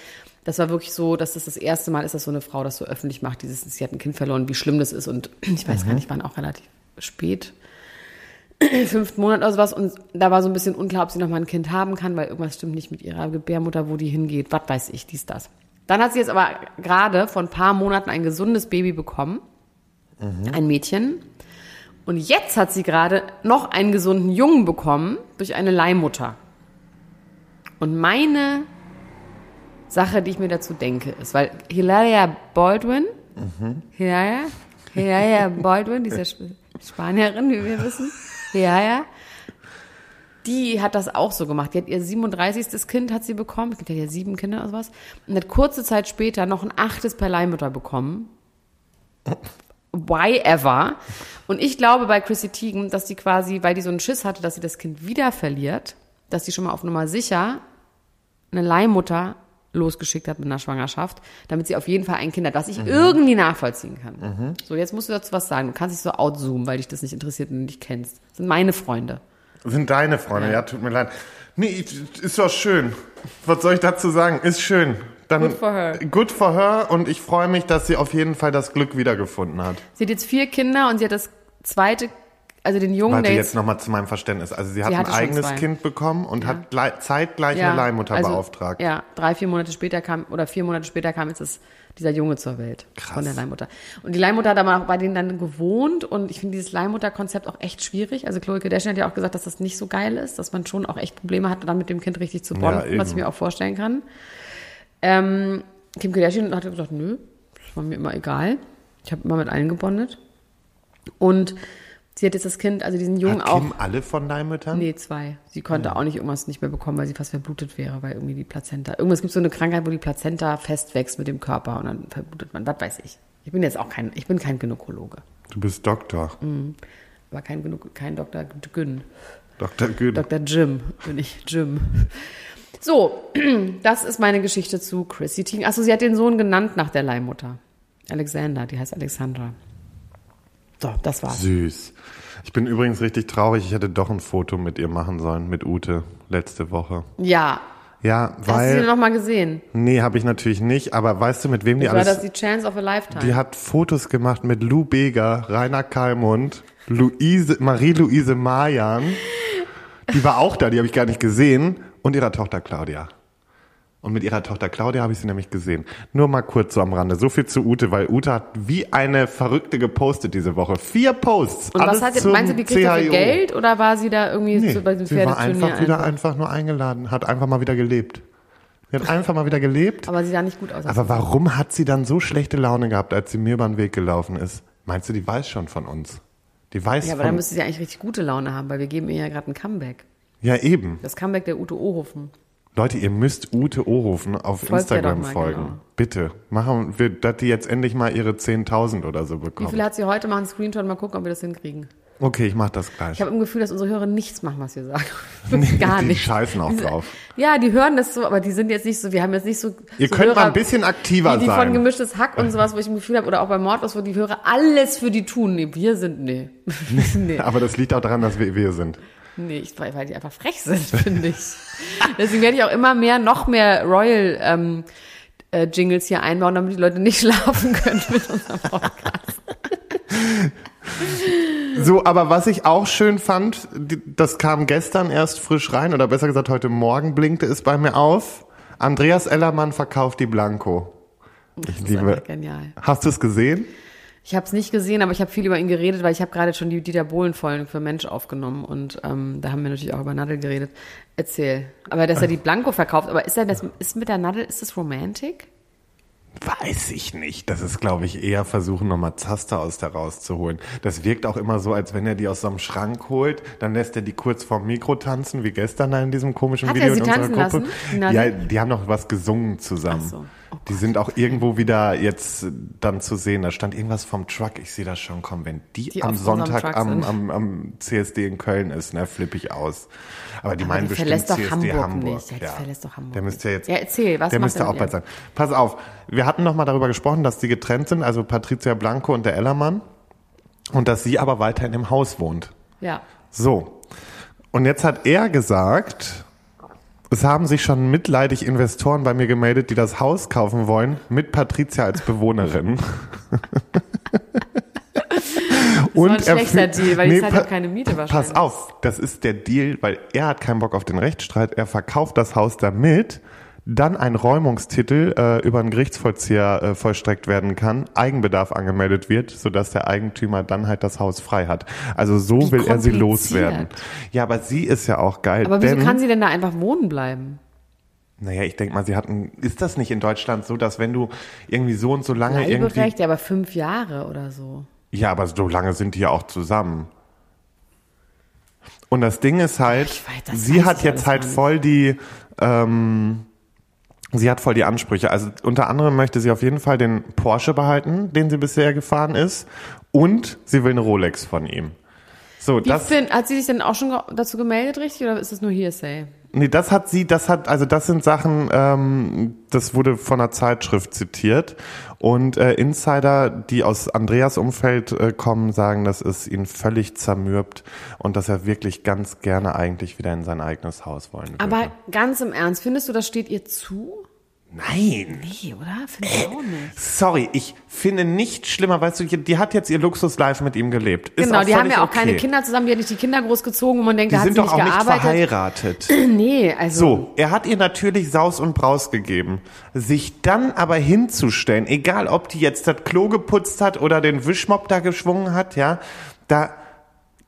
das war wirklich so, dass das das erste Mal ist, dass so eine Frau das so öffentlich macht. Dieses, sie hat ein Kind verloren, wie schlimm das ist und ich weiß gar nicht, wann auch relativ spät. Fünften Monat oder sowas und da war so ein bisschen unklar, ob sie noch mal ein Kind haben kann, weil irgendwas stimmt nicht mit ihrer Gebärmutter, wo die hingeht. Was weiß ich, dies, das. Dann hat sie jetzt aber gerade vor ein paar Monaten ein gesundes Baby bekommen. Ein Mädchen. Und jetzt hat sie gerade noch einen gesunden Jungen bekommen durch eine Leihmutter. Und meine Sache, die ich mir dazu denke, ist, weil Hilaria Baldwin, Hilaria, Hilaria Baldwin, diese Sp Spanierin, wie wir wissen, Hilaria, die hat das auch so gemacht. Die hat ihr 37. Kind hat sie bekommen. Es gibt ja sieben Kinder oder sowas. Und hat kurze Zeit später noch ein achtes per Leihmutter bekommen. Why ever? Und ich glaube bei Chrissy Teigen, dass die quasi, weil die so einen Schiss hatte, dass sie das Kind wieder verliert, dass sie schon mal auf Nummer sicher eine Leihmutter losgeschickt hat mit einer Schwangerschaft, damit sie auf jeden Fall ein Kind hat, was ich irgendwie nachvollziehen kann. So, jetzt musst du dazu was sagen. Du kannst dich so outzoomen, weil dich das nicht interessiert und du dich kennst. Das sind meine Freunde. sind deine Freunde. Ja. tut mir leid. Nee, ist doch schön. Was soll ich dazu sagen? Ist schön. Dann, Good for her. Good for her und ich freue mich, dass sie auf jeden Fall das Glück wiedergefunden hat. Sie hat jetzt vier Kinder und sie hat das zweite, also den Jungen, Warte der jetzt jetzt, nochmal zu meinem Verständnis. Also sie hat Sie ein eigenes. Kind bekommen und hat glei- zeitgleich ja, eine Leihmutter also, beauftragt. Ja, drei, vier Monate später kam, oder vier Monate später kam jetzt das, dieser Junge zur Welt. Krass. Von der Leihmutter. Und die Leihmutter hat aber auch bei denen dann gewohnt und ich finde dieses Leihmutter-Konzept auch echt schwierig. Also Chloe Kardashian hat ja auch gesagt, dass das nicht so geil ist, dass man schon auch echt Probleme hat, dann mit dem Kind richtig zu bonden, eben. was ich mir auch vorstellen kann. Ähm, Kim Kardashian hat gesagt, nö, das war mir immer egal. Ich habe immer mit allen gebondet. Und Sie hat jetzt das Kind, also diesen Jungen Hat auch. Kim alle von deinen Müttern? Nee, zwei. Sie konnte auch nicht irgendwas nicht mehr bekommen, weil sie fast verblutet wäre, weil irgendwie die Plazenta. Irgendwas gibt so eine Krankheit, wo die Plazenta festwächst mit dem Körper und dann verblutet man. Was weiß ich. Ich bin jetzt auch kein, ich bin kein Gynäkologe, Du bist Doktor. aber kein, Gynä- kein Dr. Gyn. Dr. Gün. Dr. Jim bin ich, Jim. So, das ist meine Geschichte zu Chrissy Teigen. Achso, sie hat den Sohn genannt nach der Leihmutter. Alexander, die heißt Alexandra. So, das war's. Süß. Ich bin übrigens richtig traurig. Ich hätte doch ein Foto mit ihr machen sollen, mit Ute, letzte Woche. Ja, Ja, hast du sie weil. noch mal gesehen? Nee, habe ich natürlich nicht. Aber weißt du, mit wem die Das war das alles. die Chance of a Lifetime. Die hat Fotos gemacht mit Lou Beger, Rainer Kallmund, Luise, Marie-Louise Mayan. Die war auch da, die habe ich gar nicht gesehen. Und ihrer Tochter Claudia. Und mit ihrer Tochter Claudia habe ich sie nämlich gesehen. Nur mal kurz so am Rande. So viel zu Ute, weil Ute hat wie eine Verrückte gepostet diese Woche. Vier Posts. Und was hat, zum meinst du, die kriegt dafür. Geld oder war sie da irgendwie Nee, so bei diesem sie war Pferdeturnier einfach wieder einfach? einfach nur eingeladen, hat einfach mal wieder gelebt. Sie hat einfach mal wieder gelebt. Aber sie sah nicht gut aus. Aber warum hat sie dann so schlechte Laune gehabt, als sie mir über den Weg gelaufen ist? Meinst du, die weiß schon von uns? Die weiß ja, aber dann müsste sie eigentlich richtig gute Laune haben, weil wir geben ihr ja gerade ein Comeback. Ja, eben. Das Comeback der Ute Ohofen. Leute, ihr müsst Ute Orufen auf Folgt Instagram mal, folgen. genau. Bitte. Machen wir, dass die jetzt endlich mal ihre 10.000 oder so Wie bekommen. viel hat sie heute? Machen einen Screenshot, mal gucken, ob wir das hinkriegen. Okay, ich mach das gleich. Ich habe im Gefühl, dass unsere Hörer nichts machen, was wir sagen. Wirklich gar die nicht. scheißen auch Die drauf. Ja, die hören das so, aber die sind jetzt nicht so, wir haben jetzt nicht so. Ihr so könnt Hörer, mal ein bisschen aktiver wie die sein. von gemischtes Hack und sowas, wo ich ein Gefühl habe, oder auch bei Mordlos, wo die Hörer alles für die tun. Nee, wir sind, nee. nee. Aber das liegt auch daran, dass wir wir sind. Nee, ich, weil die einfach frech sind, finde ich. Deswegen werde ich auch immer mehr, noch mehr Royal ähm, äh, Jingles hier einbauen, damit die Leute nicht schlafen können mit unserem Podcast. So, aber was ich auch schön fand, das kam gestern erst frisch rein, oder besser gesagt heute Morgen blinkte es bei mir auf. Andreas Ellermann verkauft die Blanco. Ich Das ist liebe. genial. Hast du es gesehen? Ich habe es nicht gesehen, aber ich habe viel über ihn geredet, weil ich habe gerade schon die Dieter Bohlen-Folgen für Mensch aufgenommen und ähm, da haben wir natürlich auch über Nadel geredet. Erzähl. Aber dass er die Blanco verkauft, aber ist er das ist mit der Nadel, ist das Romantik? Weiß ich nicht. Das ist, glaube ich, eher versuchen, nochmal Zaster aus da rauszuholen. Das wirkt auch immer so, als wenn er die aus so einem Schrank holt, dann lässt er die kurz vorm Mikro tanzen, wie gestern da in diesem komischen Hat er Video sie in unserer tanzen Gruppe. lassen? Na, Ja, die haben noch was gesungen zusammen. Ach so. Die sind auch irgendwo wieder jetzt äh, dann zu sehen. Da stand irgendwas vom Truck. Ich sehe das schon kommen. Wenn die, Die am Sonntag am, am, am CSD in Köln ist, ne, flippe ich aus. Aber die Aber meinen der bestimmt verlässt doch CSD Hamburg Hamburg. nicht. Ja, der verlässt doch Hamburg Der müsste ja jetzt. Ja, erzähl, was Der müsste auch bald sein. Pass auf, wir hatten noch mal darüber gesprochen, dass die getrennt sind, also Patricia Blanco und der Ellermann. Und dass sie aber weiterhin im Haus wohnt. Ja. So. Und jetzt hat er gesagt, es haben sich schon mitleidig Investoren bei mir gemeldet, die das Haus kaufen wollen, mit Patricia als Bewohnerin. Das war ein schlechter Deal, weil die zahlt ja keine Miete Pass wahrscheinlich. auf, das ist der Deal, weil er hat keinen Bock auf den Rechtsstreit. Er verkauft das Haus damit, dann ein Räumungstitel äh, über einen Gerichtsvollzieher äh, vollstreckt werden kann, Eigenbedarf angemeldet wird, sodass der Eigentümer dann halt das Haus frei hat. Also so Wie will er sie loswerden. Ja, aber sie ist ja auch geil. Aber wieso denn, kann sie denn da einfach wohnen bleiben? Naja, ich denke mal, sie hatten. Ist das nicht in Deutschland so, dass wenn du irgendwie so und so lange irgendwie. Bleiberecht, ja, aber fünf Jahre oder so. Ja, aber so lange sind die ja auch zusammen. Und das Ding ist halt, weiß, sie hat jetzt halt voll die, ähm, sie hat voll die Ansprüche. Also unter anderem möchte sie auf jeden Fall den Porsche behalten, den sie bisher gefahren ist, und sie will eine Rolex von ihm. So, Wie das, find, hat sie sich denn auch schon dazu gemeldet, richtig, oder ist das nur Hearsay? nee, das hat sie, das hat, also das sind Sachen, ähm, das wurde von einer Zeitschrift zitiert. Und äh, Insider, die aus Andreas Umfeld äh, kommen, sagen, dass es ihn völlig zermürbt und dass er wirklich ganz gerne eigentlich wieder in sein eigenes Haus wollen würde. Aber ganz im Ernst, findest du, das steht ihr zu? Nein. Nee, oder? Finde ich auch nicht. Sorry, ich finde nicht schlimmer, weißt du, die hat jetzt ihr Luxus-Life mit ihm gelebt. Ist Genau, die haben ja auch okay. keine Kinder zusammen, die hat nicht die Kinder großgezogen und man denkt, Die da hat sind sie doch nicht auch nicht gearbeitet. verheiratet. nee, also. So, er hat ihr natürlich Saus und Braus gegeben. Sich dann aber hinzustellen, egal ob die jetzt das Klo geputzt hat oder den Wischmopp da geschwungen hat, ja, da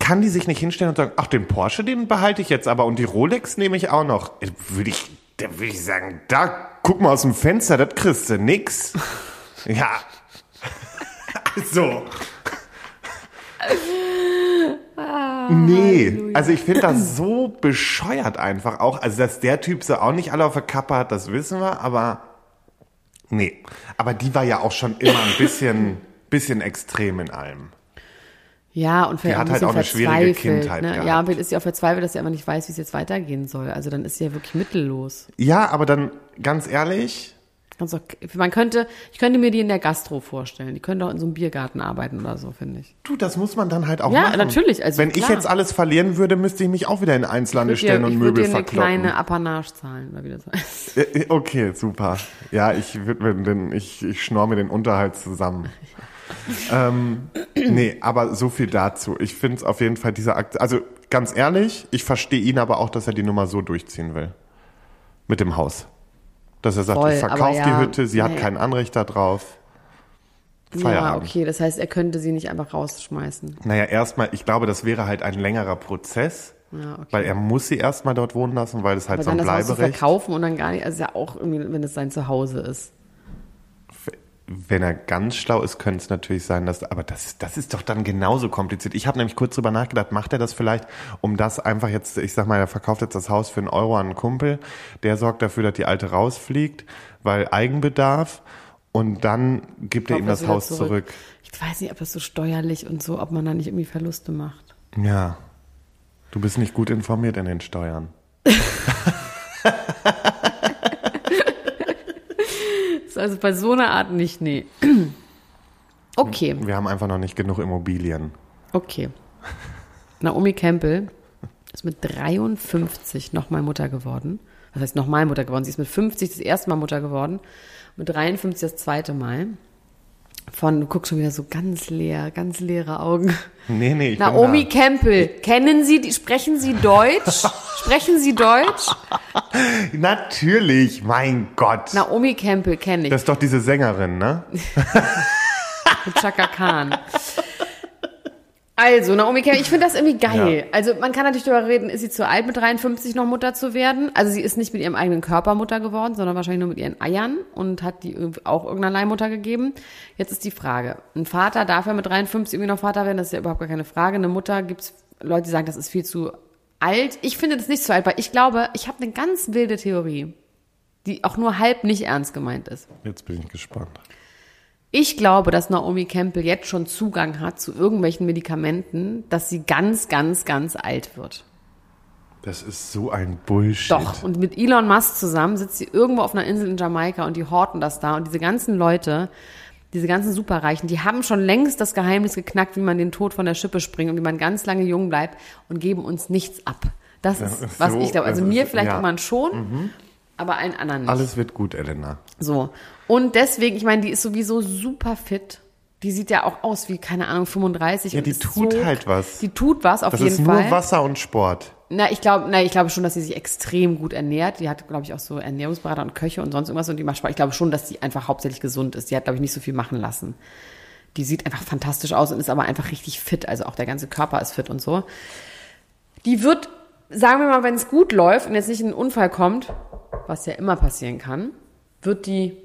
kann die sich nicht hinstellen und sagen, ach, den Porsche, den behalte ich jetzt aber und die Rolex nehme ich auch noch. Äh, Würde ich, da würde ich sagen, da, guck mal aus dem Fenster, das kriegst du nix. Ja. Also, Nee, Halleluja. also ich finde das so bescheuert einfach auch. Also, dass der Typ so auch nicht alle auf der Kappe hat, das wissen wir, aber nee. Aber die war ja auch schon immer ein bisschen, bisschen extrem in allem. Ja, und vielleicht Die hat halt auch eine schwierige verzweifelt, Kindheit ne? Ja, vielleicht ist sie auch verzweifelt, dass sie aber nicht weiß, wie es jetzt weitergehen soll. Also dann ist sie ja wirklich mittellos. Ja, aber dann, ganz ehrlich, auch, man könnte, ich könnte mir die in der Gastro vorstellen. Die könnte auch in so einem Biergarten arbeiten oder so, finde ich. du, das muss man dann halt auch Ja, machen. natürlich, also Wenn ich klar. jetzt alles verlieren würde, müsste ich mich auch wieder in Einzelhandel Ich würde stellen dir, und ich würde Möbel dir eine verkloppen. kleine Apanage zahlen, oder wie das heißt. Äh, Okay, super. Ja, ich würde mir den, ich, ich schnorr mir den Unterhalt zusammen. ähm, nee, aber so viel dazu. Ich finde es auf jeden Fall dieser Akt, also ganz ehrlich, ich verstehe ihn aber auch, dass er die Nummer so durchziehen will. Mit dem Haus. Dass er sagt, Voll, ich verkaufe ja, die Hütte, sie hat nee. kein Anrecht darauf. Ja, Feierabend. okay, das heißt, er könnte sie nicht einfach rausschmeißen. Naja, erstmal, ich glaube, das wäre halt ein längerer Prozess, Ja, okay. weil er muss sie erstmal dort wohnen lassen, weil es halt Aber so ein dann das Haus zu Bleiberecht verkaufen und dann gar nicht, also ja auch irgendwie, wenn es sein Zuhause ist. Wenn er ganz schlau ist, könnte es natürlich sein, dass, aber das, das ist doch dann genauso kompliziert. Ich habe nämlich kurz drüber nachgedacht, macht er das vielleicht, um das einfach jetzt, ich sag mal, er verkauft jetzt das Haus für einen Euro an einen Kumpel, der sorgt dafür, dass die Alte rausfliegt, weil Eigenbedarf und dann gibt er ihm das Haus zurück. Ich weiß nicht, ob das so steuerlich und so, ob man da nicht irgendwie Verluste macht. Ja. Du bist nicht gut informiert in den Steuern. Also bei so einer Art nicht, nee. Okay, Wir haben einfach noch nicht genug Immobilien. okay. Naomi Campbell ist mit 53 nochmal Mutter geworden. Was heißt nochmal Mutter geworden? Sie ist mit 50 das erste Mal Mutter geworden. Mit 53 das zweite Mal. Von, du guckst schon wieder so ganz leer, ganz leere Augen. Nee, nee, ich bin Naomi da. Campbell, kennen Sie, die, sprechen Sie Deutsch? sprechen Sie Deutsch? Natürlich, mein Gott. Naomi Campbell kenne ich. Das ist doch diese Sängerin, ne? Chaka Khan. Also, Naomi Campbell, ich finde das irgendwie geil. Ja. Also, man kann natürlich darüber reden, ist sie zu alt, mit 53 noch Mutter zu werden? Also, sie ist nicht mit ihrem eigenen Körper Mutter geworden, sondern wahrscheinlich nur mit ihren Eiern und hat die auch irgendeiner Leihmutter gegeben. Jetzt ist die Frage, ein Vater darf ja mit 53 irgendwie noch Vater werden, das ist ja überhaupt gar keine Frage. Eine Mutter gibt's Leute, die sagen, das ist viel zu alt. Ich finde das nicht zu alt, weil ich glaube, ich habe eine ganz wilde Theorie, die auch nur halb nicht ernst gemeint ist. Jetzt bin ich gespannt. Ich glaube, dass Naomi Campbell jetzt schon Zugang hat zu irgendwelchen Medikamenten, dass sie ganz, ganz, ganz alt wird. Das ist so ein Bullshit. Doch. Und mit Elon Musk zusammen sitzt sie irgendwo auf einer Insel in Jamaika und die horten das da. Und diese ganzen Leute, diese ganzen Superreichen, die haben schon längst das Geheimnis geknackt, wie man den Tod von der Schippe springt und wie man ganz lange jung bleibt und geben uns nichts ab. Das ist, ist was so- ich glaube. Also das mir ist- vielleicht ja. irgendwann schon, aber allen anderen nicht. Alles wird gut, Elena. So. Und deswegen, ich meine, die ist sowieso super fit. Die sieht ja auch aus wie, keine Ahnung, 35. Ja, die tut so, halt was. Die tut was, auf Das jeden ist nur Fall. Wasser und Sport. Na, ich glaube, na, ich glaube schon, dass sie sich extrem gut ernährt. Die hat, glaube ich, auch so Ernährungsberater und Köche und sonst irgendwas und die macht Sport. Ich glaube schon, dass sie einfach hauptsächlich gesund ist. Die hat, glaube ich, nicht so viel machen lassen. Die sieht einfach fantastisch aus und ist aber einfach richtig fit. Also auch der ganze Körper ist fit und so. Die wird, sagen wir mal, wenn es gut läuft und jetzt nicht ein Unfall kommt, was ja immer passieren kann, wird die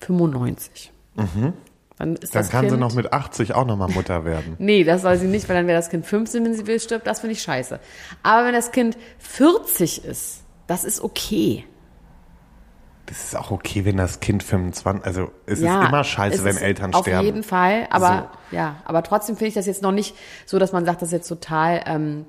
95. Dann ist Mhm. Dann das kann kind, sie noch mit 80 auch nochmal Mutter werden. Nee, das soll sie nicht, weil dann wäre das Kind 15, wenn sie will, stirbt. Das finde ich scheiße. Aber wenn das Kind 40 ist, das ist okay. Das ist auch okay, wenn das Kind 25, also es ja, ist immer scheiße, wenn Eltern auf sterben. Auf jeden Fall, aber ja, aber trotzdem finde ich das jetzt noch nicht so, dass man sagt, das ist jetzt total ähm,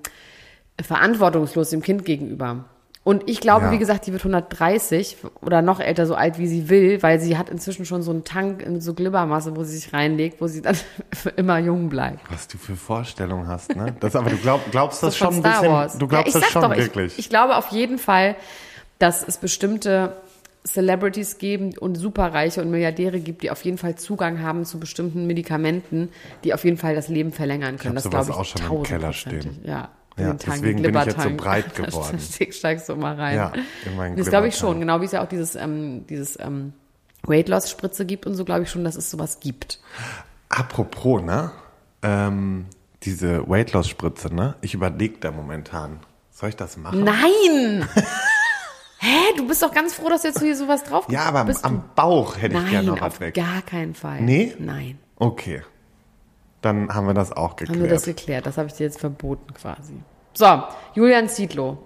verantwortungslos dem Kind gegenüber. Und ich glaube, Ja. wie gesagt, die wird 130 oder noch älter, so alt wie sie will, weil sie hat inzwischen schon so einen Tank in so Glibbermasse, wo sie sich reinlegt, wo sie dann für immer jung bleibt. Was du für Vorstellungen hast, ne? Das, aber du glaub, glaubst das von schon ein bisschen, Wars. du glaubst ja, ich das schon doch, wirklich. Ich, ich glaube auf jeden Fall, dass es bestimmte Celebrities geben und Superreiche und Milliardäre gibt, die auf jeden Fall Zugang haben zu bestimmten Medikamenten, die auf jeden Fall das Leben verlängern können. hab das glaube ich auch schon im Keller stehen. Ja. Ja, den Tank, deswegen bin ich jetzt so breit Da geworden. steigst du mal rein. Ja, in meinen das glaube ich schon, genau wie es ja auch dieses, ähm, dieses ähm, Weight Loss Spritze gibt und so, glaube ich schon, dass es sowas gibt. Apropos, ne? Ähm, diese Weight Loss Spritze, ne? Ich überlege da momentan. Soll ich das machen? Nein! Hä? Du bist doch ganz froh, dass jetzt hier sowas drauf Ja, aber am, am Bauch hätte ich Nein, gerne noch was auf weg. gar keinen Fall. Nee? Nein. Okay. Dann haben wir das auch geklärt. Haben wir das geklärt? Das habe ich dir jetzt verboten quasi. So, Julian Zietlow.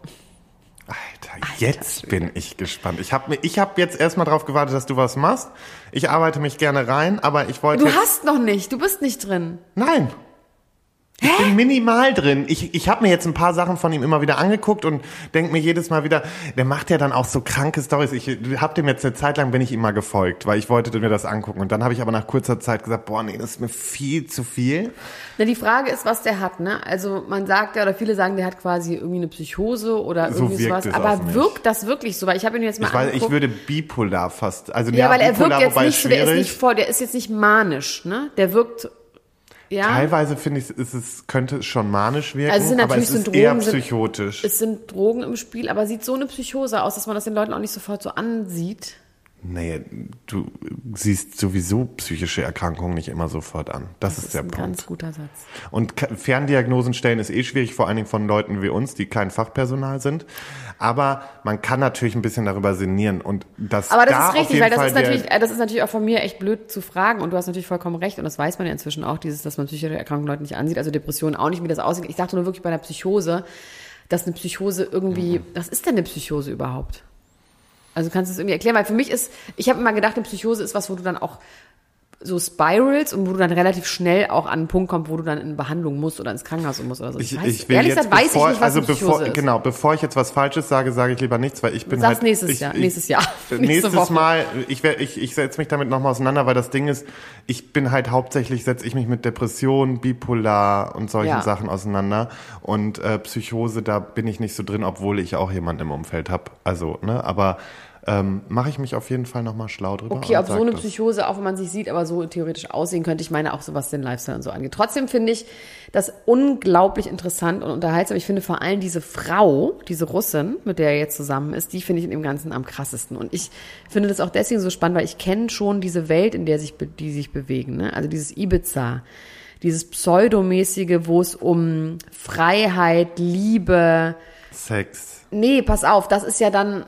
Alter, jetzt bin ich gespannt. Ich habe ich hab jetzt erstmal drauf gewartet, dass du was machst. Ich arbeite mich gerne rein, aber ich wollte. Du hast noch nicht, du bist nicht drin. Nein. Ich bin minimal drin. Ich, ich habe mir jetzt ein paar Sachen von ihm immer wieder angeguckt und denke mir jedes Mal wieder, der macht ja dann auch so kranke Stories. Ich habe dem jetzt eine Zeit lang bin ich ihm mal gefolgt, weil ich wollte mir das angucken. Und dann habe ich aber nach kurzer Zeit gesagt, boah, nee, das ist mir viel zu viel. Na, die Frage ist, was der hat, ne? Also man sagt ja, oder viele sagen, der hat quasi irgendwie eine Psychose oder So irgendwie sowas. Aber wirkt das wirklich so? Weil ich habe ihn jetzt mal Ich, weiß, angeguckt. ich würde bipolar fast. Also ja, weil er wirkt jetzt nicht so, der ist nicht voll, der ist jetzt nicht manisch, ne? Der wirkt, ja. Teilweise finde ich, ist es könnte es schon manisch wirken, Also es sind aber es ist sind eher Drogen, sind- psychotisch. Es sind Drogen im Spiel, aber sieht so eine Psychose aus, dass man das den Leuten auch nicht sofort so ansieht. Nee, du siehst sowieso psychische Erkrankungen nicht immer sofort an. Das, ist, Das der ist ein Punkt. ganz guter Satz. Und Ferndiagnosen stellen ist eh schwierig, vor allen Dingen von Leuten wie uns, die kein Fachpersonal sind. Aber man kann natürlich ein bisschen darüber sinnieren. Und das Aber das da ist richtig, weil das Fall ist der- natürlich, äh, das ist natürlich auch von mir echt blöd zu fragen und du hast natürlich vollkommen recht und das weiß man ja inzwischen auch, dieses, dass man psychische Erkrankungen Leute nicht ansieht, also Depressionen auch nicht, wie das aussieht. Ich dachte nur wirklich bei einer Psychose, dass eine Psychose irgendwie, Mhm. was ist denn eine Psychose überhaupt? Also kannst du es irgendwie erklären, weil für mich ist, ich habe immer gedacht, eine Psychose ist was, wo du dann auch so spirals und wo du dann relativ schnell auch an einen Punkt kommst, wo du dann in Behandlung musst oder ins Krankenhaus musst oder so. Ich, weiß, ich will ehrlich jetzt, gesagt weiß bevor, ich nicht, was also bevor, ist. genau, bevor ich jetzt was Falsches sage, sage ich lieber nichts, weil ich bin Sag's halt nächstes ich, Jahr, ich, nächstes Jahr, nächste nächstes Woche. Mal, ich, werd- ich, ich setze mich damit nochmal auseinander, weil das Ding ist, ich bin halt hauptsächlich setze ich mich mit Depression, Bipolar und solchen Ja. Sachen auseinander und äh, Psychose, da bin ich nicht so drin, obwohl ich auch jemanden im Umfeld habe. Also, ne, aber ähm, mache ich mich auf jeden Fall nochmal schlau drüber. Okay, ob so eine das. Psychose, auch wenn man sich sieht, aber so theoretisch aussehen könnte, ich meine auch so, was den Lifestyle und so angeht. Trotzdem finde ich das unglaublich interessant und unterhaltsam. Ich finde vor allem diese Frau, diese Russin, mit der er jetzt zusammen ist, die finde ich in dem Ganzen am krassesten. Und ich finde das auch deswegen so spannend, weil ich kenne schon diese Welt, in der sich, die sich bewegen. Ne? Also dieses Ibiza, dieses Pseudomäßige, wo es um Freiheit, Liebe, Sex. Nee, pass auf, das ist ja dann.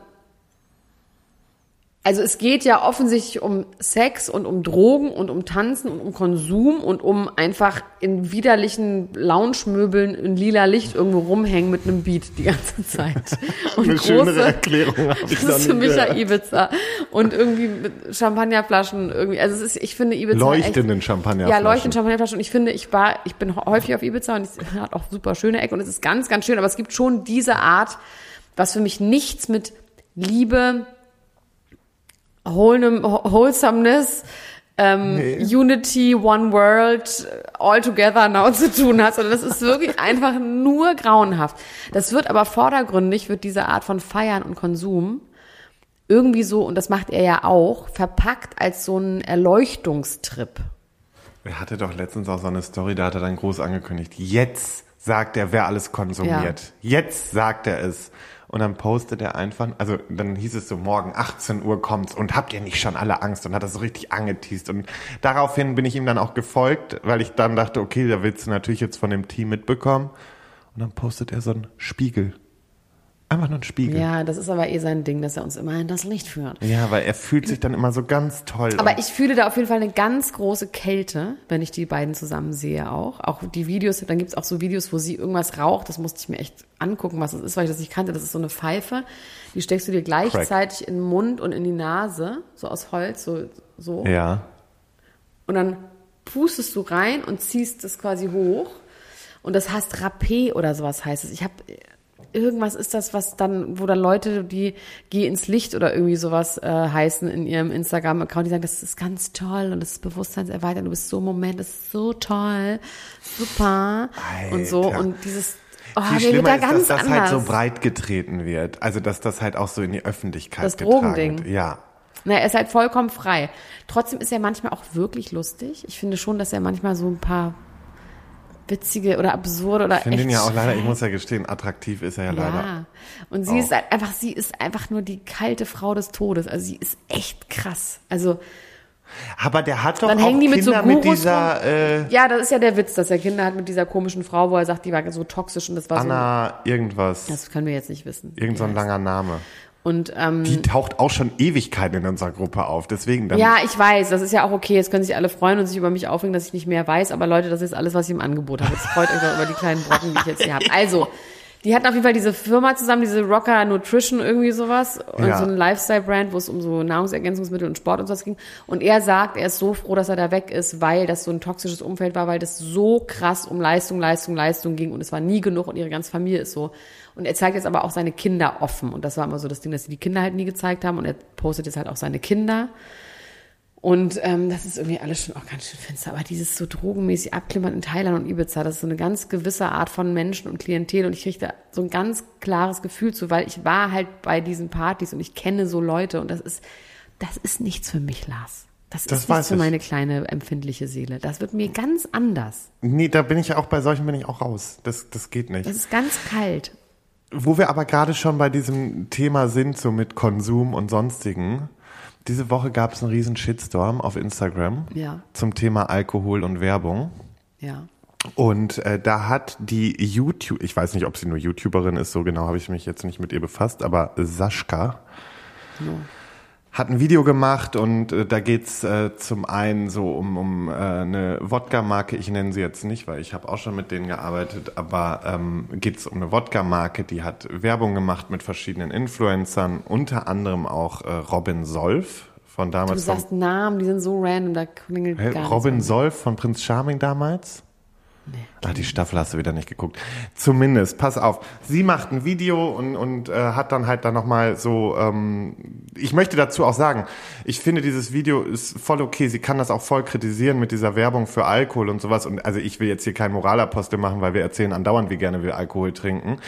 Also es geht ja offensichtlich um Sex und um Drogen und um Tanzen und um Konsum und um einfach in widerlichen Lounge-Möbeln in lila Licht irgendwo rumhängen mit einem Beat die ganze Zeit. Und Eine schönere Erklärung habe ich das ist für mich ja. Ibiza. Und irgendwie mit Champagnerflaschen irgendwie. Also es ist, ich finde Ibiza Leuchtenden echt, Champagnerflaschen. Ja, leuchtende Champagnerflaschen. Und ich finde, ich war, ich bin häufig auf Ibiza und es hat auch super schöne Ecken und es ist ganz, ganz schön. Aber es gibt schon diese Art, was für mich nichts mit Liebe, Wholesomeness, ähm, Unity, One World, All Together now zu tun hat, sondern das ist wirklich einfach nur grauenhaft. Das wird aber vordergründig, wird diese Art von Feiern und Konsum irgendwie so, und das macht er ja auch, verpackt als so ein Erleuchtungstrip. Er hatte doch letztens auch so eine Story, da hat er dann groß angekündigt. Jetzt sagt er, wer alles konsumiert. Jetzt sagt er es. Und dann postet er einfach, also dann hieß es so, morgen 18 Uhr kommt's und habt ihr nicht schon alle Angst? Und hat das so richtig angeteased. Und daraufhin bin ich ihm dann auch gefolgt, weil ich dann dachte, okay, da willst du natürlich jetzt von dem Team mitbekommen. Und dann postet er so einen Spiegel. Einfach nur einen Spiegel. Ja, das ist aber eh sein Ding, dass er uns immer in das Licht führt. Ja, weil er fühlt sich dann immer so ganz toll. Aber ich fühle da auf jeden Fall eine ganz große Kälte, wenn ich die beiden zusammen sehe auch. Auch die Videos, dann gibt's auch so Videos, wo sie irgendwas raucht. Das musste ich mir echt angucken, was das ist, weil ich das nicht kannte. Das ist so eine Pfeife. Die steckst du dir gleichzeitig in den Mund und in die Nase, so aus Holz, so, so. ja. Und dann pustest du rein und ziehst das quasi hoch. Und das heißt Rapé oder sowas heißt es. Ich habe irgendwas ist das, was dann, wo dann Leute, die geh ins Licht oder irgendwie sowas äh, heißen in ihrem Instagram-Account, die sagen, das ist ganz toll und das ist bewusstseinserweiternd, du bist so im Moment, das ist so toll, super und so Alter. und dieses oh, Viel schlimmer ist, dass das anders. halt so breit getreten wird. Also, dass das halt auch so in die Öffentlichkeit Das getragen Drogending. wird. Ja. Na, er ist halt vollkommen frei. Trotzdem ist er manchmal auch wirklich lustig. Ich finde schon, dass er manchmal so ein paar witzige oder absurde oder Ich finde ihn ja auch leider, ich muss ja gestehen, attraktiv ist er ja, leider. Ja. Und sie auch. ist halt einfach, sie ist einfach nur die kalte Frau des Todes. Also sie ist echt krass. Also Aber der hat doch Dann auch hängen die mit so Kinder mit dieser äh, ja, das ist ja der Witz, dass er Kinder hat mit dieser komischen Frau, wo er sagt, die war so toxisch und das war Anna irgendwas. so. Das können wir jetzt nicht wissen. Irgend so ein langer Name. Und ähm, Die taucht auch schon Ewigkeiten in unserer Gruppe auf. Deswegen dann. ja, ich weiß, das ist ja auch okay. Jetzt können sich alle freuen und sich über mich aufregen, dass ich nicht mehr weiß. Aber Leute, das ist alles, was ich im Angebot habe. Jetzt freut euch doch über die kleinen Brocken, die ich jetzt hier habe. Also, die hatten auf jeden Fall diese Firma zusammen, diese Rocker Nutrition irgendwie sowas. Und Ja. so ein Lifestyle-Brand, wo es um so Nahrungsergänzungsmittel und Sport und sowas ging. Und er sagt, er ist so froh, dass er da weg ist, weil das so ein toxisches Umfeld war, weil das so krass um Leistung, Leistung, Leistung ging und es war nie genug und ihre ganze Familie ist so. Und er zeigt jetzt aber auch seine Kinder offen. Und das war immer so das Ding, dass sie die Kinder halt nie gezeigt haben. Und er postet jetzt halt auch seine Kinder. Und ähm, das ist irgendwie alles schon auch ganz schön finster. Aber dieses so drogenmäßig Abklimmern in Thailand und Ibiza, das ist so eine ganz gewisse Art von Menschen und Klientel. Und ich kriege da so ein ganz klares Gefühl zu, weil ich war halt bei diesen Partys und ich kenne so Leute. Und das ist, das ist nichts für mich, Lars. Das, Das ist nichts für meine kleine empfindliche Seele. Das wird mir ganz anders. Nee, da bin ich ja auch bei solchen bin ich auch raus. Das, das geht nicht. Das ist ganz kalt. Wo wir aber gerade schon bei diesem Thema sind, so mit Konsum und sonstigen. Diese Woche gab es einen riesen Shitstorm auf Instagram Ja. zum Thema Alkohol und Werbung. Ja. Und äh, da hat die YouTube, ich weiß nicht, ob sie nur YouTuberin ist, so genau habe ich mich jetzt nicht mit ihr befasst, aber Sascha hat ein Video gemacht und äh, da geht's äh, zum einen so um, um äh, eine Wodka-Marke, ich nenne sie jetzt nicht, weil ich habe auch schon mit denen gearbeitet, aber ähm, geht's um eine Wodka-Marke, die hat Werbung gemacht mit verschiedenen Influencern, unter anderem auch äh, Robin Solf von Du damals. vom- sagst Namen, die sind so random, da klingelt Hä, gar. Robin Solf von Prinz Charming damals? Ah, die Staffel hast du wieder nicht geguckt. Zumindest, pass auf. Sie macht ein Video und, und äh, hat dann halt dann nochmal so, ähm, ich möchte dazu auch sagen, ich finde dieses Video ist voll okay. Sie kann das auch voll kritisieren mit dieser Werbung für Alkohol und sowas. Und also ich will jetzt hier keinen Moralapostel machen, weil wir erzählen andauernd, wie gerne wir Alkohol trinken.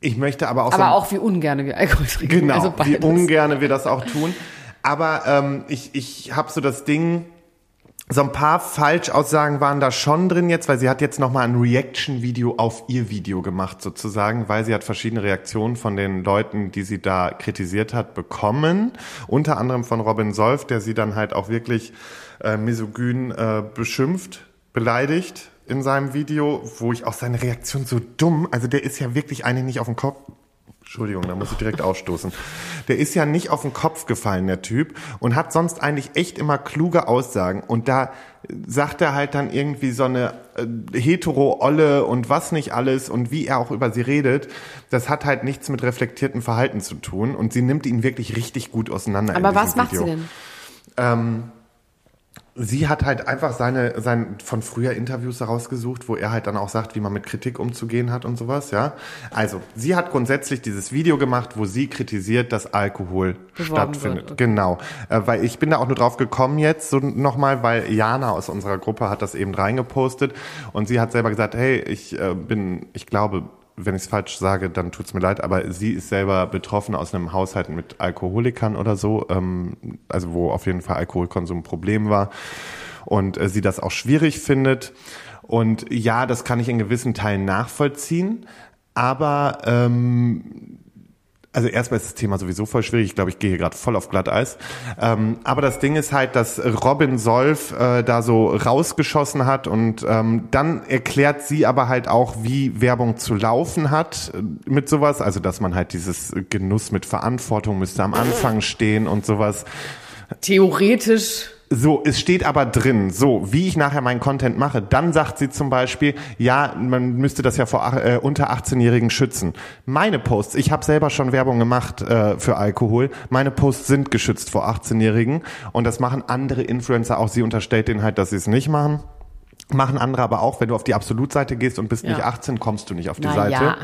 Ich möchte aber auch so Aber auch wie ungern wir Alkohol trinken. Genau, also wie ungerne wir das auch tun. Aber ähm, ich, ich habe so das Ding, so ein paar Falschaussagen waren da schon drin jetzt, weil sie hat jetzt nochmal ein Reaction-Video auf ihr Video gemacht sozusagen, weil sie hat verschiedene Reaktionen von den Leuten, die sie da kritisiert hat, bekommen. Unter anderem von Robin Solf, der sie dann halt auch wirklich äh, misogyn äh, beschimpft, beleidigt in seinem Video, wo ich auch seine Reaktion so dumm, also der ist ja wirklich eigentlich nicht auf den Kopf Entschuldigung, da muss ich direkt ausstoßen. Der ist ja nicht auf den Kopf gefallen, der Typ, und hat sonst eigentlich echt immer kluge Aussagen. Und da sagt er halt dann irgendwie so eine äh, hetero-Olle und was nicht alles und wie er auch über sie redet, das hat halt nichts mit reflektiertem Verhalten zu tun. Und sie nimmt ihn wirklich richtig gut auseinander. in Aber was macht Video. sie denn? Sie hat halt einfach seine, sein, von früher Interviews herausgesucht, wo er halt dann auch sagt, wie man mit Kritik umzugehen hat und sowas, ja. Also, sie hat grundsätzlich dieses Video gemacht, wo sie kritisiert, dass Alkohol Beworben stattfindet. wird, okay. Genau. Äh, weil ich bin da auch nur drauf gekommen jetzt, so nochmal, weil Jana aus unserer Gruppe hat das eben reingepostet und sie hat selber gesagt, hey, ich äh, bin, ich glaube, wenn ich es falsch sage, dann tut's mir leid, aber sie ist selber betroffen aus einem Haushalt mit Alkoholikern oder so, ähm, also wo auf jeden Fall Alkoholkonsum ein Problem war und äh, sie das auch schwierig findet. Und ja, das kann ich in gewissen Teilen nachvollziehen, aber ähm, also erstmal ist das Thema sowieso voll schwierig. Ich glaube, ich gehe hier gerade voll auf Glatteis. Ähm, aber das Ding ist halt, dass Robin Solf äh, da so rausgeschossen hat und ähm, dann erklärt sie aber halt auch, wie Werbung zu laufen hat äh, mit sowas. Also, dass man halt dieses Genuss mit Verantwortung müsste am Anfang stehen und sowas. Theoretisch. So, es steht aber drin, so, wie ich nachher meinen Content mache. Dann sagt sie zum Beispiel, ja, man müsste das ja vor äh, unter 18-Jährigen schützen. Meine Posts, ich habe selber schon Werbung gemacht äh, für Alkohol. Meine Posts sind geschützt vor 18-Jährigen und das machen andere Influencer auch. Sie unterstellt denen halt, dass sie es nicht machen. Machen andere aber auch, wenn du auf die Absolutseite gehst und bist Ja. nicht 18, kommst du nicht auf die Na Seite. ja.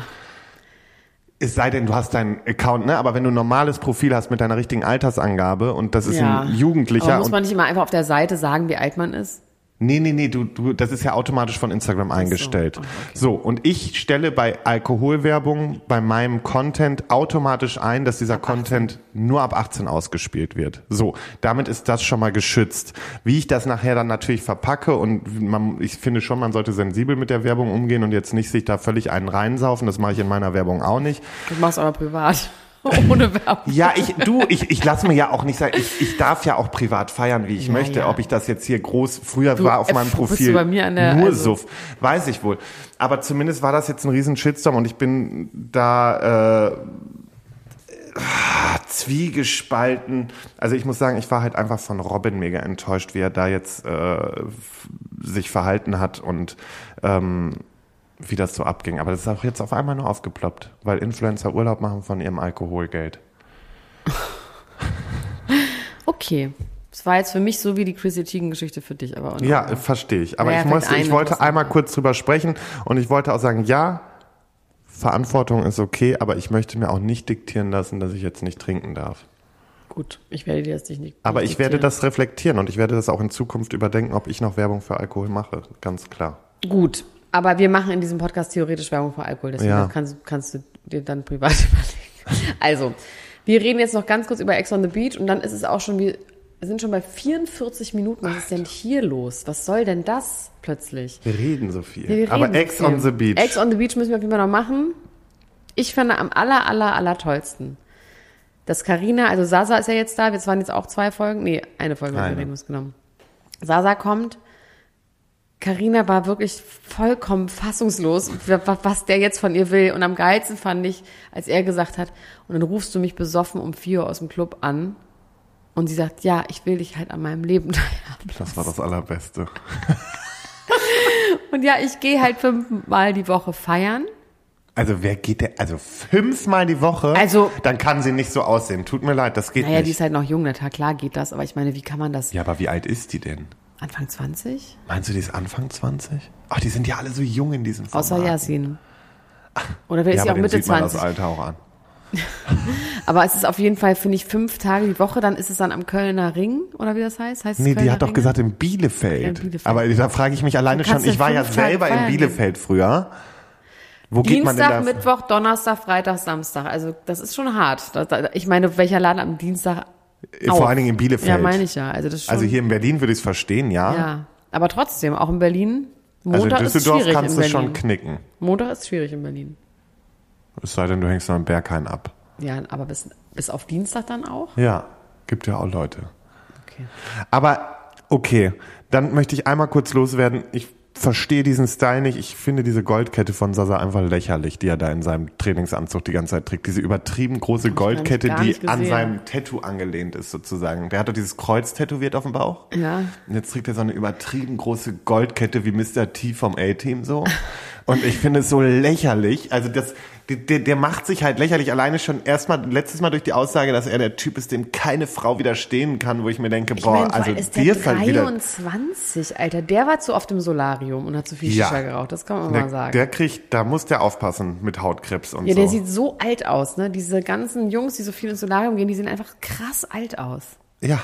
Es sei denn, du hast deinen Account, ne? Aber wenn du ein normales Profil hast mit deiner richtigen Altersangabe und das ist ja. ein Jugendlicher Aber muss man nicht immer einfach auf der Seite sagen, wie alt man ist? Nee, nee, nee, du, du, das ist ja automatisch von Instagram eingestellt. okay. So, und ich stelle bei Alkoholwerbung bei meinem Content automatisch ein, dass dieser Content nur ab 18 ausgespielt wird. So, damit ist das schon mal geschützt. Wie ich das nachher dann natürlich verpacke und man, ich finde schon, man sollte sensibel mit der Werbung umgehen und jetzt nicht sich da völlig einen reinsaufen. Das mache ich in meiner Werbung auch nicht. Du machst aber privat. Ohne Werbung. Ja, ich, du, ich, ich lasse mir ja auch nicht sagen, ich, ich darf ja auch privat feiern, wie ich Ja, möchte. ja. Ob ich das jetzt hier groß, früher Du, war auf äh, meinem Profil der- nur also- Suff, weiß ich wohl. Aber zumindest war das jetzt ein riesen Shitstorm und ich bin da, äh, ah, zwiegespalten. Also ich muss sagen, ich war halt einfach von Robin mega enttäuscht, wie er da jetzt äh, sich verhalten hat und ähm, wie das so abging. Aber das ist auch jetzt auf einmal nur aufgeploppt, weil Influencer Urlaub machen von ihrem Alkoholgeld. Okay. Es war jetzt für mich so wie die Chrissy Teigen-Geschichte für dich, aber auch Ja, äh, verstehe ich. Aber Naja, ich, musste, ich wollte einmal man- kurz drüber sprechen und ich wollte auch sagen, ja, Verantwortung ist okay, aber ich möchte mir auch nicht diktieren lassen, dass ich jetzt nicht trinken darf. Gut, ich werde dir jetzt nicht. Aber nicht ich werde das reflektieren und ich werde das auch in Zukunft überdenken, ob ich noch Werbung für Alkohol mache. Ganz klar. Gut, aber wir machen in diesem Podcast theoretisch Werbung für Alkohol, deswegen Ja. das kannst, kannst du dir dann privat überlegen. Also, wir reden jetzt noch ganz kurz über Ex on the Beach und dann ist es auch schon, wir sind schon bei 44 Minuten. Was ist denn hier los? Was soll denn das plötzlich? Wir reden so viel. Aber reden so Ex viel. on the Beach. Ex on the Beach müssen wir auf jeden Fall noch machen. Ich fand am aller, aller, aller tollsten. Das Karina, also Sasa ist ja jetzt da. Wir waren jetzt auch zwei Folgen. Nee, eine Folge haben wir genommen. Sasa kommt. Karina war wirklich vollkommen fassungslos, wa- was der jetzt von ihr will. Und am geilsten fand ich, als er gesagt hat, und dann rufst du mich besoffen um vier Uhr aus dem Club an. Und sie sagt, ja, ich will dich halt an meinem Leben teilhaben. das war das Allerbeste. Und ja, ich gehe halt fünfmal die Woche feiern. Also wer geht der? Also fünfmal die Woche? Also- Dann kann sie nicht so aussehen. Tut mir leid, das geht Naja, die nicht. ist halt noch jung, na klar geht das, aber ich meine, wie kann man das? ja, aber wie alt ist die denn? Anfang 20? Meinst du, die ist Anfang 20? Ach, die sind ja alle so jung in diesem Format. Außer Yasin. Oder wer ist Ja, sie auch Mitte sieht man 20? das Alter auch an. Aber es ist auf jeden Fall, finde ich, fünf Tage die Woche, dann ist es dann am Kölner Ring, oder wie das heißt? heißt Nee, die Kölner hat doch Ringe? gesagt in Bielefeld. Ja, in Bielefeld. Aber da frage ich mich alleine schon, ich in war ja selber in feiern Bielefeld früher. Wo geht man Dienstag? Mittwoch, Donnerstag, Freitag, Samstag. Also das ist schon hart. Ich meine, welcher Laden am Dienstag Vor auf? allen Dingen in Bielefeld. Ja, meine ich ja. Also das ist schon, Also hier in Berlin würde ich es verstehen, ja. Ja, aber trotzdem, auch in Berlin. also Montag in ist Düsseldorf schwierig kannst in du schon knicken. Montag ist schwierig in Berlin. Es sei denn, du hängst noch im Berghain ab. Ja, aber bis, bis auf Dienstag dann auch? Ja, gibt ja auch Leute. Okay. Aber okay, dann möchte ich einmal kurz loswerden. Ich verstehe diesen Style nicht. Ich finde diese Goldkette von Sasa einfach lächerlich, die er da in seinem Trainingsanzug die ganze Zeit trägt. Diese übertrieben große Goldkette, die an seinem Tattoo angelehnt ist sozusagen. Der hat doch dieses Kreuz tätowiert auf dem Bauch. Ja. Und jetzt trägt er so eine übertrieben große Goldkette wie Mr. T vom A-Team so. Und ich finde es so lächerlich. Also das, der, der macht sich halt lächerlich alleine schon erstmal letztes Mal durch die Aussage, dass er der Typ ist, dem keine Frau widerstehen kann, wo ich mir denke, Ich boah, meine, also ist der fällt wieder. 23, Alter. Der war zu oft im Solarium und hat zu viel Ja. Shisha geraucht. Das kann man Der, mal sagen. der kriegt, da muss der aufpassen mit Hautkrebs und ja, so. der sieht so alt aus, ne? Diese ganzen Jungs, die so viel ins Solarium gehen, die sehen einfach krass alt aus. ja.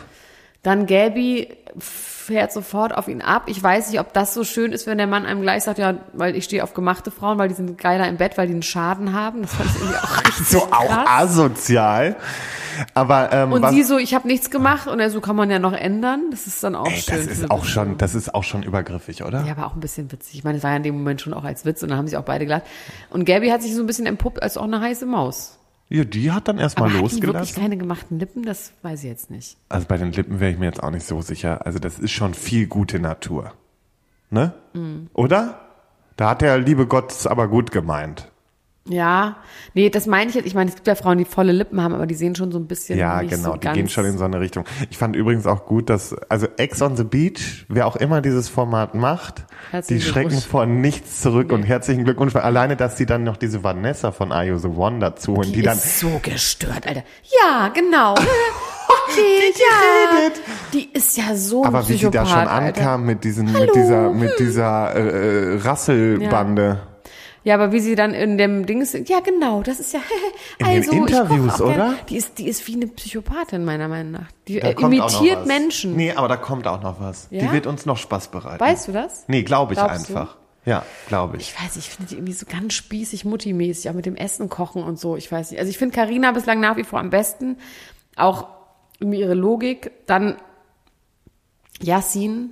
Dann Gabi fährt sofort auf ihn ab. Ich weiß nicht, ob das so schön ist, wenn der Mann einem gleich sagt, ja, weil ich stehe auf gemachte Frauen, weil die sind geiler im Bett, weil die einen Schaden haben. Das fand ich irgendwie auch richtig So auch krass. asozial. Aber ähm, Und sie so, ich habe nichts gemacht und er so kann man ja noch ändern. Das ist dann auch ey, schön. das ist auch schon, das ist auch schon übergriffig, oder? Ja, aber auch ein bisschen witzig. Ich meine, es war ja in dem Moment schon auch als Witz und dann haben sie auch beide gelacht. Und Gabi hat sich so ein bisschen empuppt als auch eine heiße Maus. Ja, die hat dann erstmal Aber hat die wirklich losgelassen. keine gemachten Lippen? Das weiß ich jetzt nicht. Also bei den Lippen wäre ich mir jetzt auch nicht so sicher. Also das ist schon viel gute Natur. Ne? Mhm. Oder? Da hat der liebe Gott es aber gut gemeint. Ja, nee, das meine ich jetzt. Ich meine, es gibt ja Frauen, die volle Lippen haben, aber die sehen schon so ein bisschen Ja, genau, so die gehen schon in so eine Richtung. Ich fand übrigens auch gut, dass, also Ex on the Beach, wer auch immer dieses Format macht, Herzlichen die schrecken vor nichts zurück und herzlichen Glückwunsch. Alleine, dass sie dann noch diese Vanessa von Are You the One dazu holen, die, Die, dann, ist so gestört, Alter. Ja, genau. Okay, ja. Die ist ja so ein aber wie sie da schon Alter. ankam mit diesen, mit dieser, mit dieser äh, Rasselbande. Ja, aber wie sie dann in dem Ding ist, ja genau, das ist ja, In den also, Interviews, oder? Die ist, die ist wie eine Psychopathin, meiner Meinung nach. Die äh, imitiert. Menschen. Nee, aber da kommt auch noch was. Die Ja? wird uns noch Spaß bereiten. Weißt du das? Nee, glaube ich Glaubst du? einfach. Ja, glaube ich. Ich weiß ich finde die irgendwie so ganz spießig, muttimäßig, auch mit dem Essen kochen und so. Ich weiß nicht. Also ich finde Karina bislang nach wie vor am besten. Auch ihre Logik. Dann Yassin.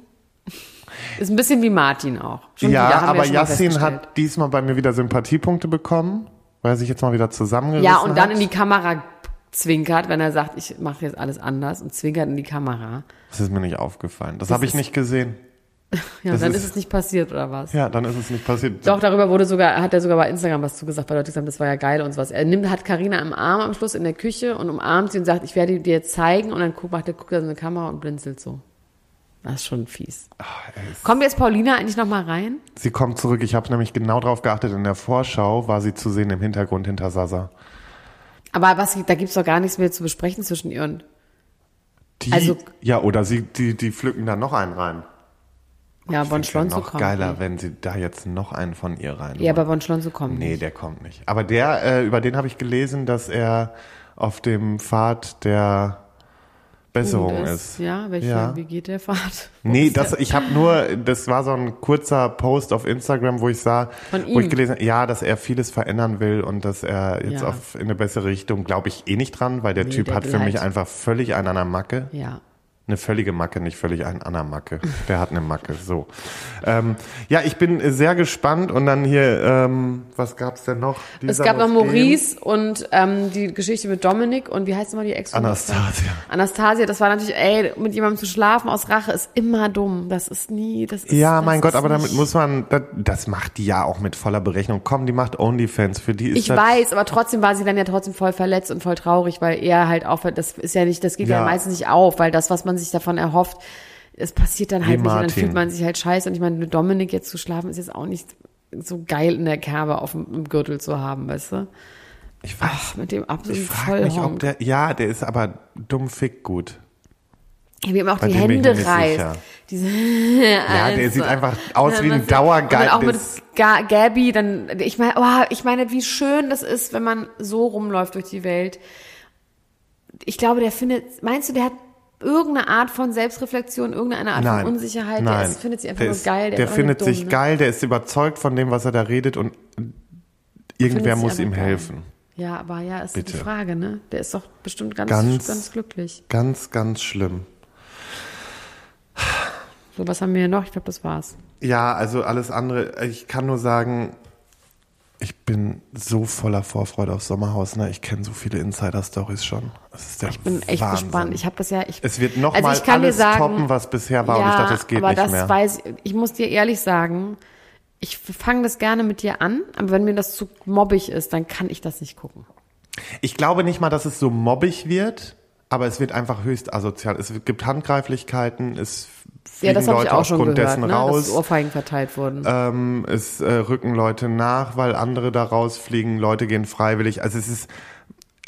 Ist ein bisschen wie Martin auch. Schon ja, aber Yassin hat diesmal bei mir wieder Sympathiepunkte bekommen, weil er sich jetzt mal wieder zusammengerissen Ja, und dann hat. in die Kamera zwinkert, wenn er sagt, ich mache jetzt alles anders und zwinkert in die Kamera. Das ist mir nicht aufgefallen. Das, habe ich nicht gesehen. Ja, Das dann ist- ist, es nicht passiert, oder was? Ja, dann ist es nicht passiert. Doch, darüber wurde sogar, hat er sogar bei Instagram was zugesagt, weil Leute gesagt haben, das war ja geil und sowas. Er nimmt, hat Karina im Arm am Schluss in der Küche und umarmt sie und sagt, ich werde dir zeigen und dann guckt, macht er, guckt er so eine Kamera und blinzelt so. Das ist schon fies. Kommt jetzt Paulina eigentlich noch mal rein? Sie kommt zurück. Ich habe nämlich genau drauf geachtet. In der Vorschau war sie zu sehen im Hintergrund hinter Sasa. Aber was, da gibt's doch gar nichts mehr zu besprechen zwischen ihr und, Die, Also- ja, oder sie, die, die pflücken da noch einen rein. ja, Bon Wär Schlonzo noch kommt. geiler, nicht. wenn sie da jetzt noch einen von ihr rein. Ja, aber Bon Schlonzo kommt nee, nicht. der kommt nicht. Aber der, äh, über den habe ich gelesen, dass er auf dem Pfad der Besserung ist. Ja, welche, Ja. wie geht der Fahrt? Nee, das, ich habe nur, das war so ein kurzer Post auf Instagram, wo ich sah, wo ich gelesen habe, ja, dass er vieles verändern will und dass er jetzt Ja. auf in eine bessere Richtung, glaube ich, eh nicht dran, weil der Nee, Typ der hat für mich einfach völlig einen an der Macke. Ja. Eine völlige Macke, nicht völlig ein an der Macke. Der hat eine Macke, so. Ähm, ja, ich bin sehr gespannt und dann hier, ähm, was gab's denn noch? Es Dieser gab noch muss gehen. Maurice und ähm, die Geschichte mit Dominik und wie heißt nochmal die ex Anastasia. Anastasia, das war natürlich, ey, mit jemandem zu schlafen aus Rache ist immer dumm. Das ist nie, das ist. Ja, das mein Gott, aber damit muss man, das, das macht die ja auch mit voller Berechnung. Komm, die macht Onlyfans, für die ist Ich das, weiß, aber trotzdem war sie dann ja trotzdem voll verletzt und voll traurig, weil er halt auch, das ist ja nicht, das geht ja, Ja. meistens nicht auf, weil das, was man sich davon erhofft, es passiert dann halt Wie nicht und dann Martin. fühlt man sich halt scheiße. Und ich meine, mit Dominik jetzt zu schlafen ist jetzt auch nicht so geil in der Kerbe auf dem Gürtel zu haben, weißt du? ich weiß, Ach, mit dem absoluten ich frage mich, ob der, ja, der ist aber dumm fick gut. Ja, wie ihm auch Bei die Hände reißt. Diese, Ja, der sieht einfach aus wie ein dann auch mit. Ga Gabby, dann, ich meine, oh, ich meine, wie schön das ist, wenn man so rumläuft durch die Welt. Ich glaube, der findet, meinst du, der hat irgendeine Art von Selbstreflexion, irgendeine Art Nein. von Unsicherheit? Nein. Der ist, findet sich einfach der nur ist, geil. Der, auch findet dumm, sich ne? geil, der ist überzeugt von dem, was er da redet und irgendwer muss ihm einfach geil. helfen. Ja, aber ja, ist Bitte. die Frage, ne? Der ist doch bestimmt ganz, Ganz- ganz, glücklich. Ganz, ganz schlimm. So, was haben wir hier noch? Ich glaube, das war's. Ja, also alles andere, ich kann nur sagen, ich bin so voller Vorfreude auf Sommerhaus, ne? Ich kenne so viele Insider-Stories schon. Das ist der Ich bin echt Wahnsinn. gespannt. Ich habe das ja, ich, Es wird noch Also mal ich kann dir alles sagen- toppen, was bisher war und ich dachte, es geht aber nicht das mehr. weiß ich. Ich muss dir ehrlich sagen, ich fange das gerne mit dir an, aber wenn mir das zu mobbig ist, dann kann ich das nicht gucken. Ich glaube nicht mal, dass es so mobbig wird, aber es wird einfach höchst asozial. Es gibt Handgreiflichkeiten, es Ja, fliegen ich Leute auch schon aufgrund gehört, dessen ne, dass raus. Ohrfeigen verteilt wurden. Ähm, es äh, rücken Leute nach, weil andere da rausfliegen. Leute gehen freiwillig. Also es ist,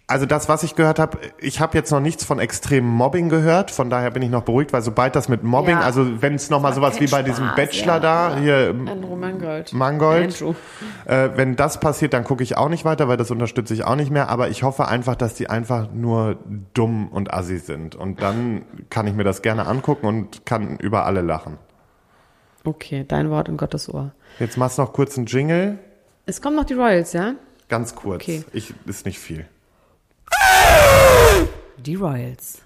also das, was ich gehört habe, ich habe jetzt noch nichts von extremem Mobbing gehört. Von daher bin ich noch beruhigt, weil sobald das mit Mobbing, Ja. also wenn es noch mal macht sowas wie bei diesem Spaß, Bachelor ja, da ja. hier Andrew Mangold. Mangold. Äh, wenn das passiert, dann gucke ich auch nicht weiter, weil das unterstütze ich auch nicht mehr. Aber ich hoffe einfach, dass die einfach nur dumm und assi sind. Und dann kann ich mir das gerne angucken und kann über alle lachen. Okay, dein Wort in Gottes Ohr. Jetzt machst du noch kurz einen Jingle. Es kommen noch die Royals, ja? Ganz kurz. Okay. Ich, ist nicht viel. Die Royals.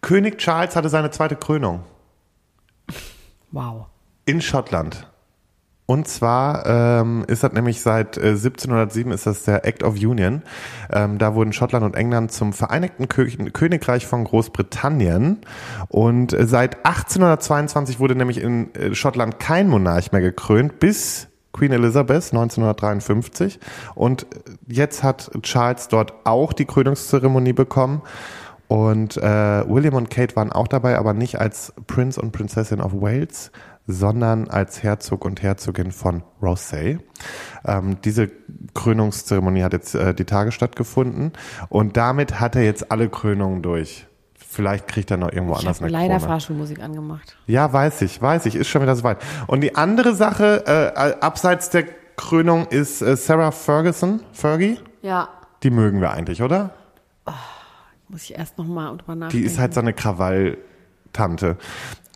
König Charles hatte seine zweite Krönung Wow. in Schottland. Und zwar ähm, ist das nämlich seit äh, 1707 ist das der Act of Union. Ähm, da wurden Schottland und England zum Vereinigten Kö Königreich von Großbritannien. Und äh, seit 1822 wurde nämlich in äh, Schottland kein Monarch mehr gekrönt, bis Queen Elizabeth 1953. Und jetzt hat Charles dort auch die Krönungszeremonie bekommen. Und äh, William und Kate waren auch dabei, aber nicht als Prince und Prinzessin of Wales, sondern als Herzog und Herzogin von Rothesay. Ähm, diese Krönungszeremonie hat jetzt äh, die Tage stattgefunden und damit hat er jetzt alle Krönungen durch. Vielleicht kriegt er noch irgendwo Ich anders habe eine leider Krone. Fahrschulmusik angemacht. Ja, weiß ich, weiß ich, ist schon wieder soweit. Und die andere Sache, äh, abseits der Krönung, ist äh, Sarah Ferguson, Fergie. Ja. Die mögen wir eigentlich, oder? Muss ich erst noch mal drüber Die nachdenken. ist halt so eine Krawalltante.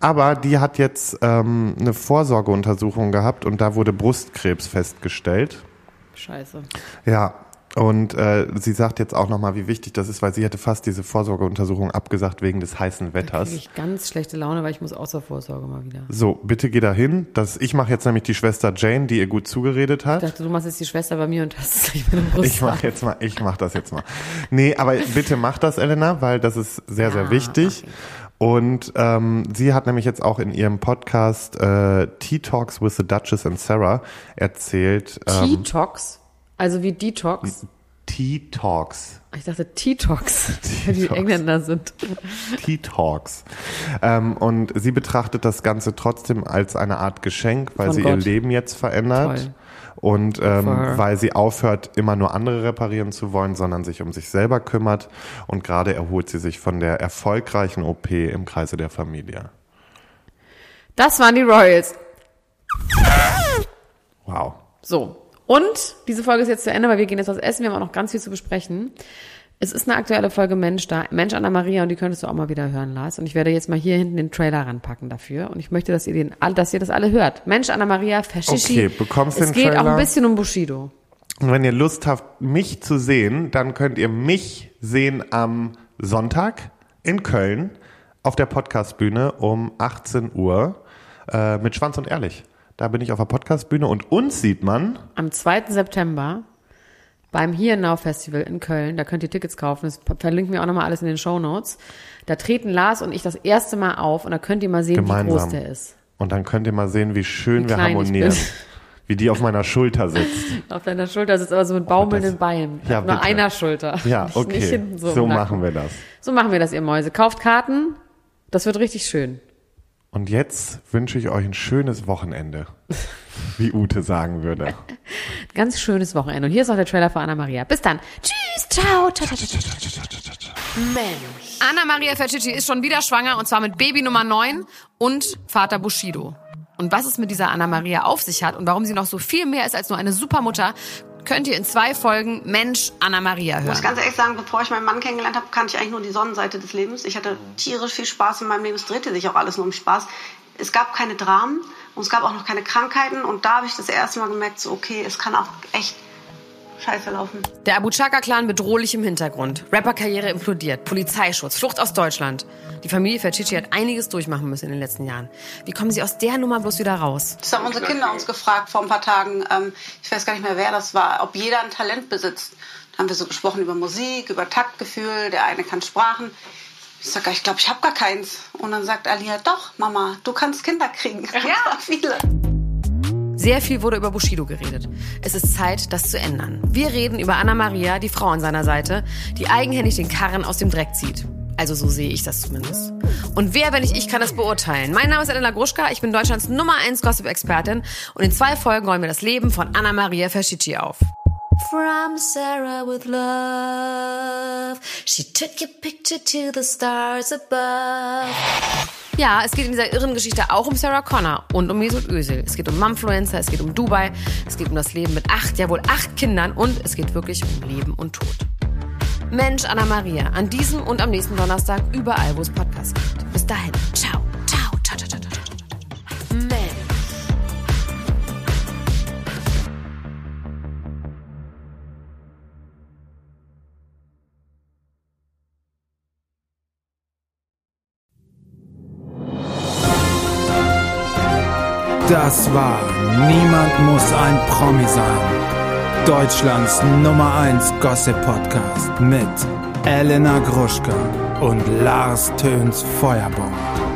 Aber die hat jetzt ähm, eine Vorsorgeuntersuchung gehabt und da wurde Brustkrebs festgestellt. Scheiße. Ja. Und äh, sie sagt jetzt auch nochmal, wie wichtig das ist, weil sie hätte fast diese Vorsorgeuntersuchung abgesagt wegen des heißen Wetters. ich ganz schlechte Laune, weil ich muss außer Vorsorge mal wieder. So, bitte geh da hin. Das, ich mache jetzt nämlich die Schwester Jane, die ihr gut zugeredet hat. Ich dachte, du machst jetzt die Schwester bei mir und hast gleich meine Brust. Ich mach jetzt mal, ich mach das jetzt mal. Nee, aber bitte mach das, Elena, weil das ist sehr, sehr Ja, wichtig. okay. Und ähm, sie hat nämlich jetzt auch in ihrem Podcast äh, Tea Talks with the Duchess and Sarah erzählt. Ähm, Detox, also wie Detox. Tea Talks. Ich dachte Detox, weil die. Engländer sind. Tea Talks. Ähm, und sie betrachtet das Ganze trotzdem als eine Art Geschenk, weil Von sie Gott. ihr Leben jetzt verändert. Toll. Und ähm, weil sie aufhört, immer nur andere reparieren zu wollen, sondern sich um sich selber kümmert. Und gerade erholt sie sich von der erfolgreichen OP im Kreise der Familie. Das waren die Royals. Wow. So. Und diese Folge ist jetzt zu Ende, weil wir gehen jetzt was essen. Wir haben auch noch ganz viel zu besprechen. Es ist eine aktuelle Folge Mensch da. Mensch Anna Maria und die könntest du auch mal wieder hören, Lars. Und ich werde jetzt mal hier hinten den Trailer ranpacken dafür. Und ich möchte, dass ihr den, dass ihr das alle hört. Mensch Anna Maria, Fashishi. Okay, bekommst Es den geht auch Trailer? ein bisschen um Bushido. Und wenn ihr Lust habt, mich zu sehen, dann könnt ihr mich sehen am Sonntag in Köln auf der Podcastbühne um 18 Uhr äh, mit Schwanz und Ehrlich. Da bin ich auf der Podcastbühne und uns sieht man Am 2. September beim Here Now Festival in Köln. Da könnt ihr Tickets kaufen. Das verlinken wir auch nochmal alles in den Show Notes. Da treten Lars und ich das erste Mal auf und da könnt ihr mal sehen, wie groß gemeinsam. der ist. Und dann könnt ihr mal sehen, wie schön Wie wir harmonieren. Wie die auf meiner Schulter sitzt. Auf deiner Schulter sitzt aber so mit baumelnden das- Beinen. Ja, Auf nur bitte. einer Schulter. Ja, okay. So. so machen wir das. So machen wir das, ihr Mäuse. Kauft Karten. Das wird richtig schön. Und jetzt wünsche ich euch ein schönes Wochenende. Wie Ute sagen würde. Ganz schönes Wochenende. Und hier ist auch der Trailer für Anna Maria. Bis dann. Tschüss. Ciao. ciao, ciao, ciao, ciao, ciao, ciao, ciao. Mensch. Anna Maria Fercici ist schon wieder schwanger und zwar mit Baby Nummer 9 und Vater Bushido. Und was es mit dieser Anna Maria auf sich hat und warum sie noch so viel mehr ist als nur eine Supermutter, könnt ihr in zwei Folgen Mensch Anna Maria Ich muss hören. ganz ehrlich sagen, bevor ich meinen Mann kennengelernt habe, kannte ich eigentlich nur die Sonnenseite des Lebens. Ich hatte tierisch viel Spaß in meinem Leben. Es drehte sich auch alles nur um Spaß. Es gab keine Dramen und es gab auch noch keine Krankheiten. Und da habe ich das erste Mal gemerkt, so okay, es kann auch echt scheiße laufen. Der Abu Chaka-Clan bedrohlich im Hintergrund. Rapperkarriere implodiert. Polizeischutz. Flucht aus Deutschland. Die Familie Fercici hat einiges durchmachen müssen in den letzten Jahren. Wie kommen sie aus der Nummer bloß wieder raus? Das haben unsere Kinder uns gefragt vor ein paar Tagen. Ähm, ich weiß gar nicht mehr, wer das war, ob jeder ein Talent besitzt. Da haben wir so gesprochen über Musik, über Taktgefühl. Der eine kann Sprachen. Ich sage, ich glaube, ich habe gar keins. Und dann sagt Alia, doch, Mama, du kannst Kinder kriegen. Ja, viele. Sehr viel wurde über Bushido geredet. Es ist Zeit, das zu ändern. Wir reden über Anna Maria, die Frau an seiner Seite, die eigenhändig den Karren aus dem Dreck zieht. Also so sehe ich das zumindest. Und wer, wenn nicht ich, kann das beurteilen? Mein Name ist Elena Gruschka, ich bin Deutschlands Nummer 1 Gossip-Expertin und in zwei Folgen räumen wir das Leben von Anna Maria Ferschicci auf. From Sarah with love, she took your picture to the stars above. Ja, es geht in dieser irren Geschichte auch um Sarah Connor und um Mesut Özil. Es geht um Mumfluencer, es geht um Dubai, es geht um das Leben mit acht, ja wohl acht Kindern und es geht wirklich um Leben und Tod. Mensch, Anna Maria, an diesem und am nächsten Donnerstag überall, wo es Podcasts gibt. Bis dahin, ciao, Das war Niemand muss ein Promi sein. Deutschlands Nummer 1 Gossip Podcast mit Elena Gruschka und Lars Töns Feuerbomb.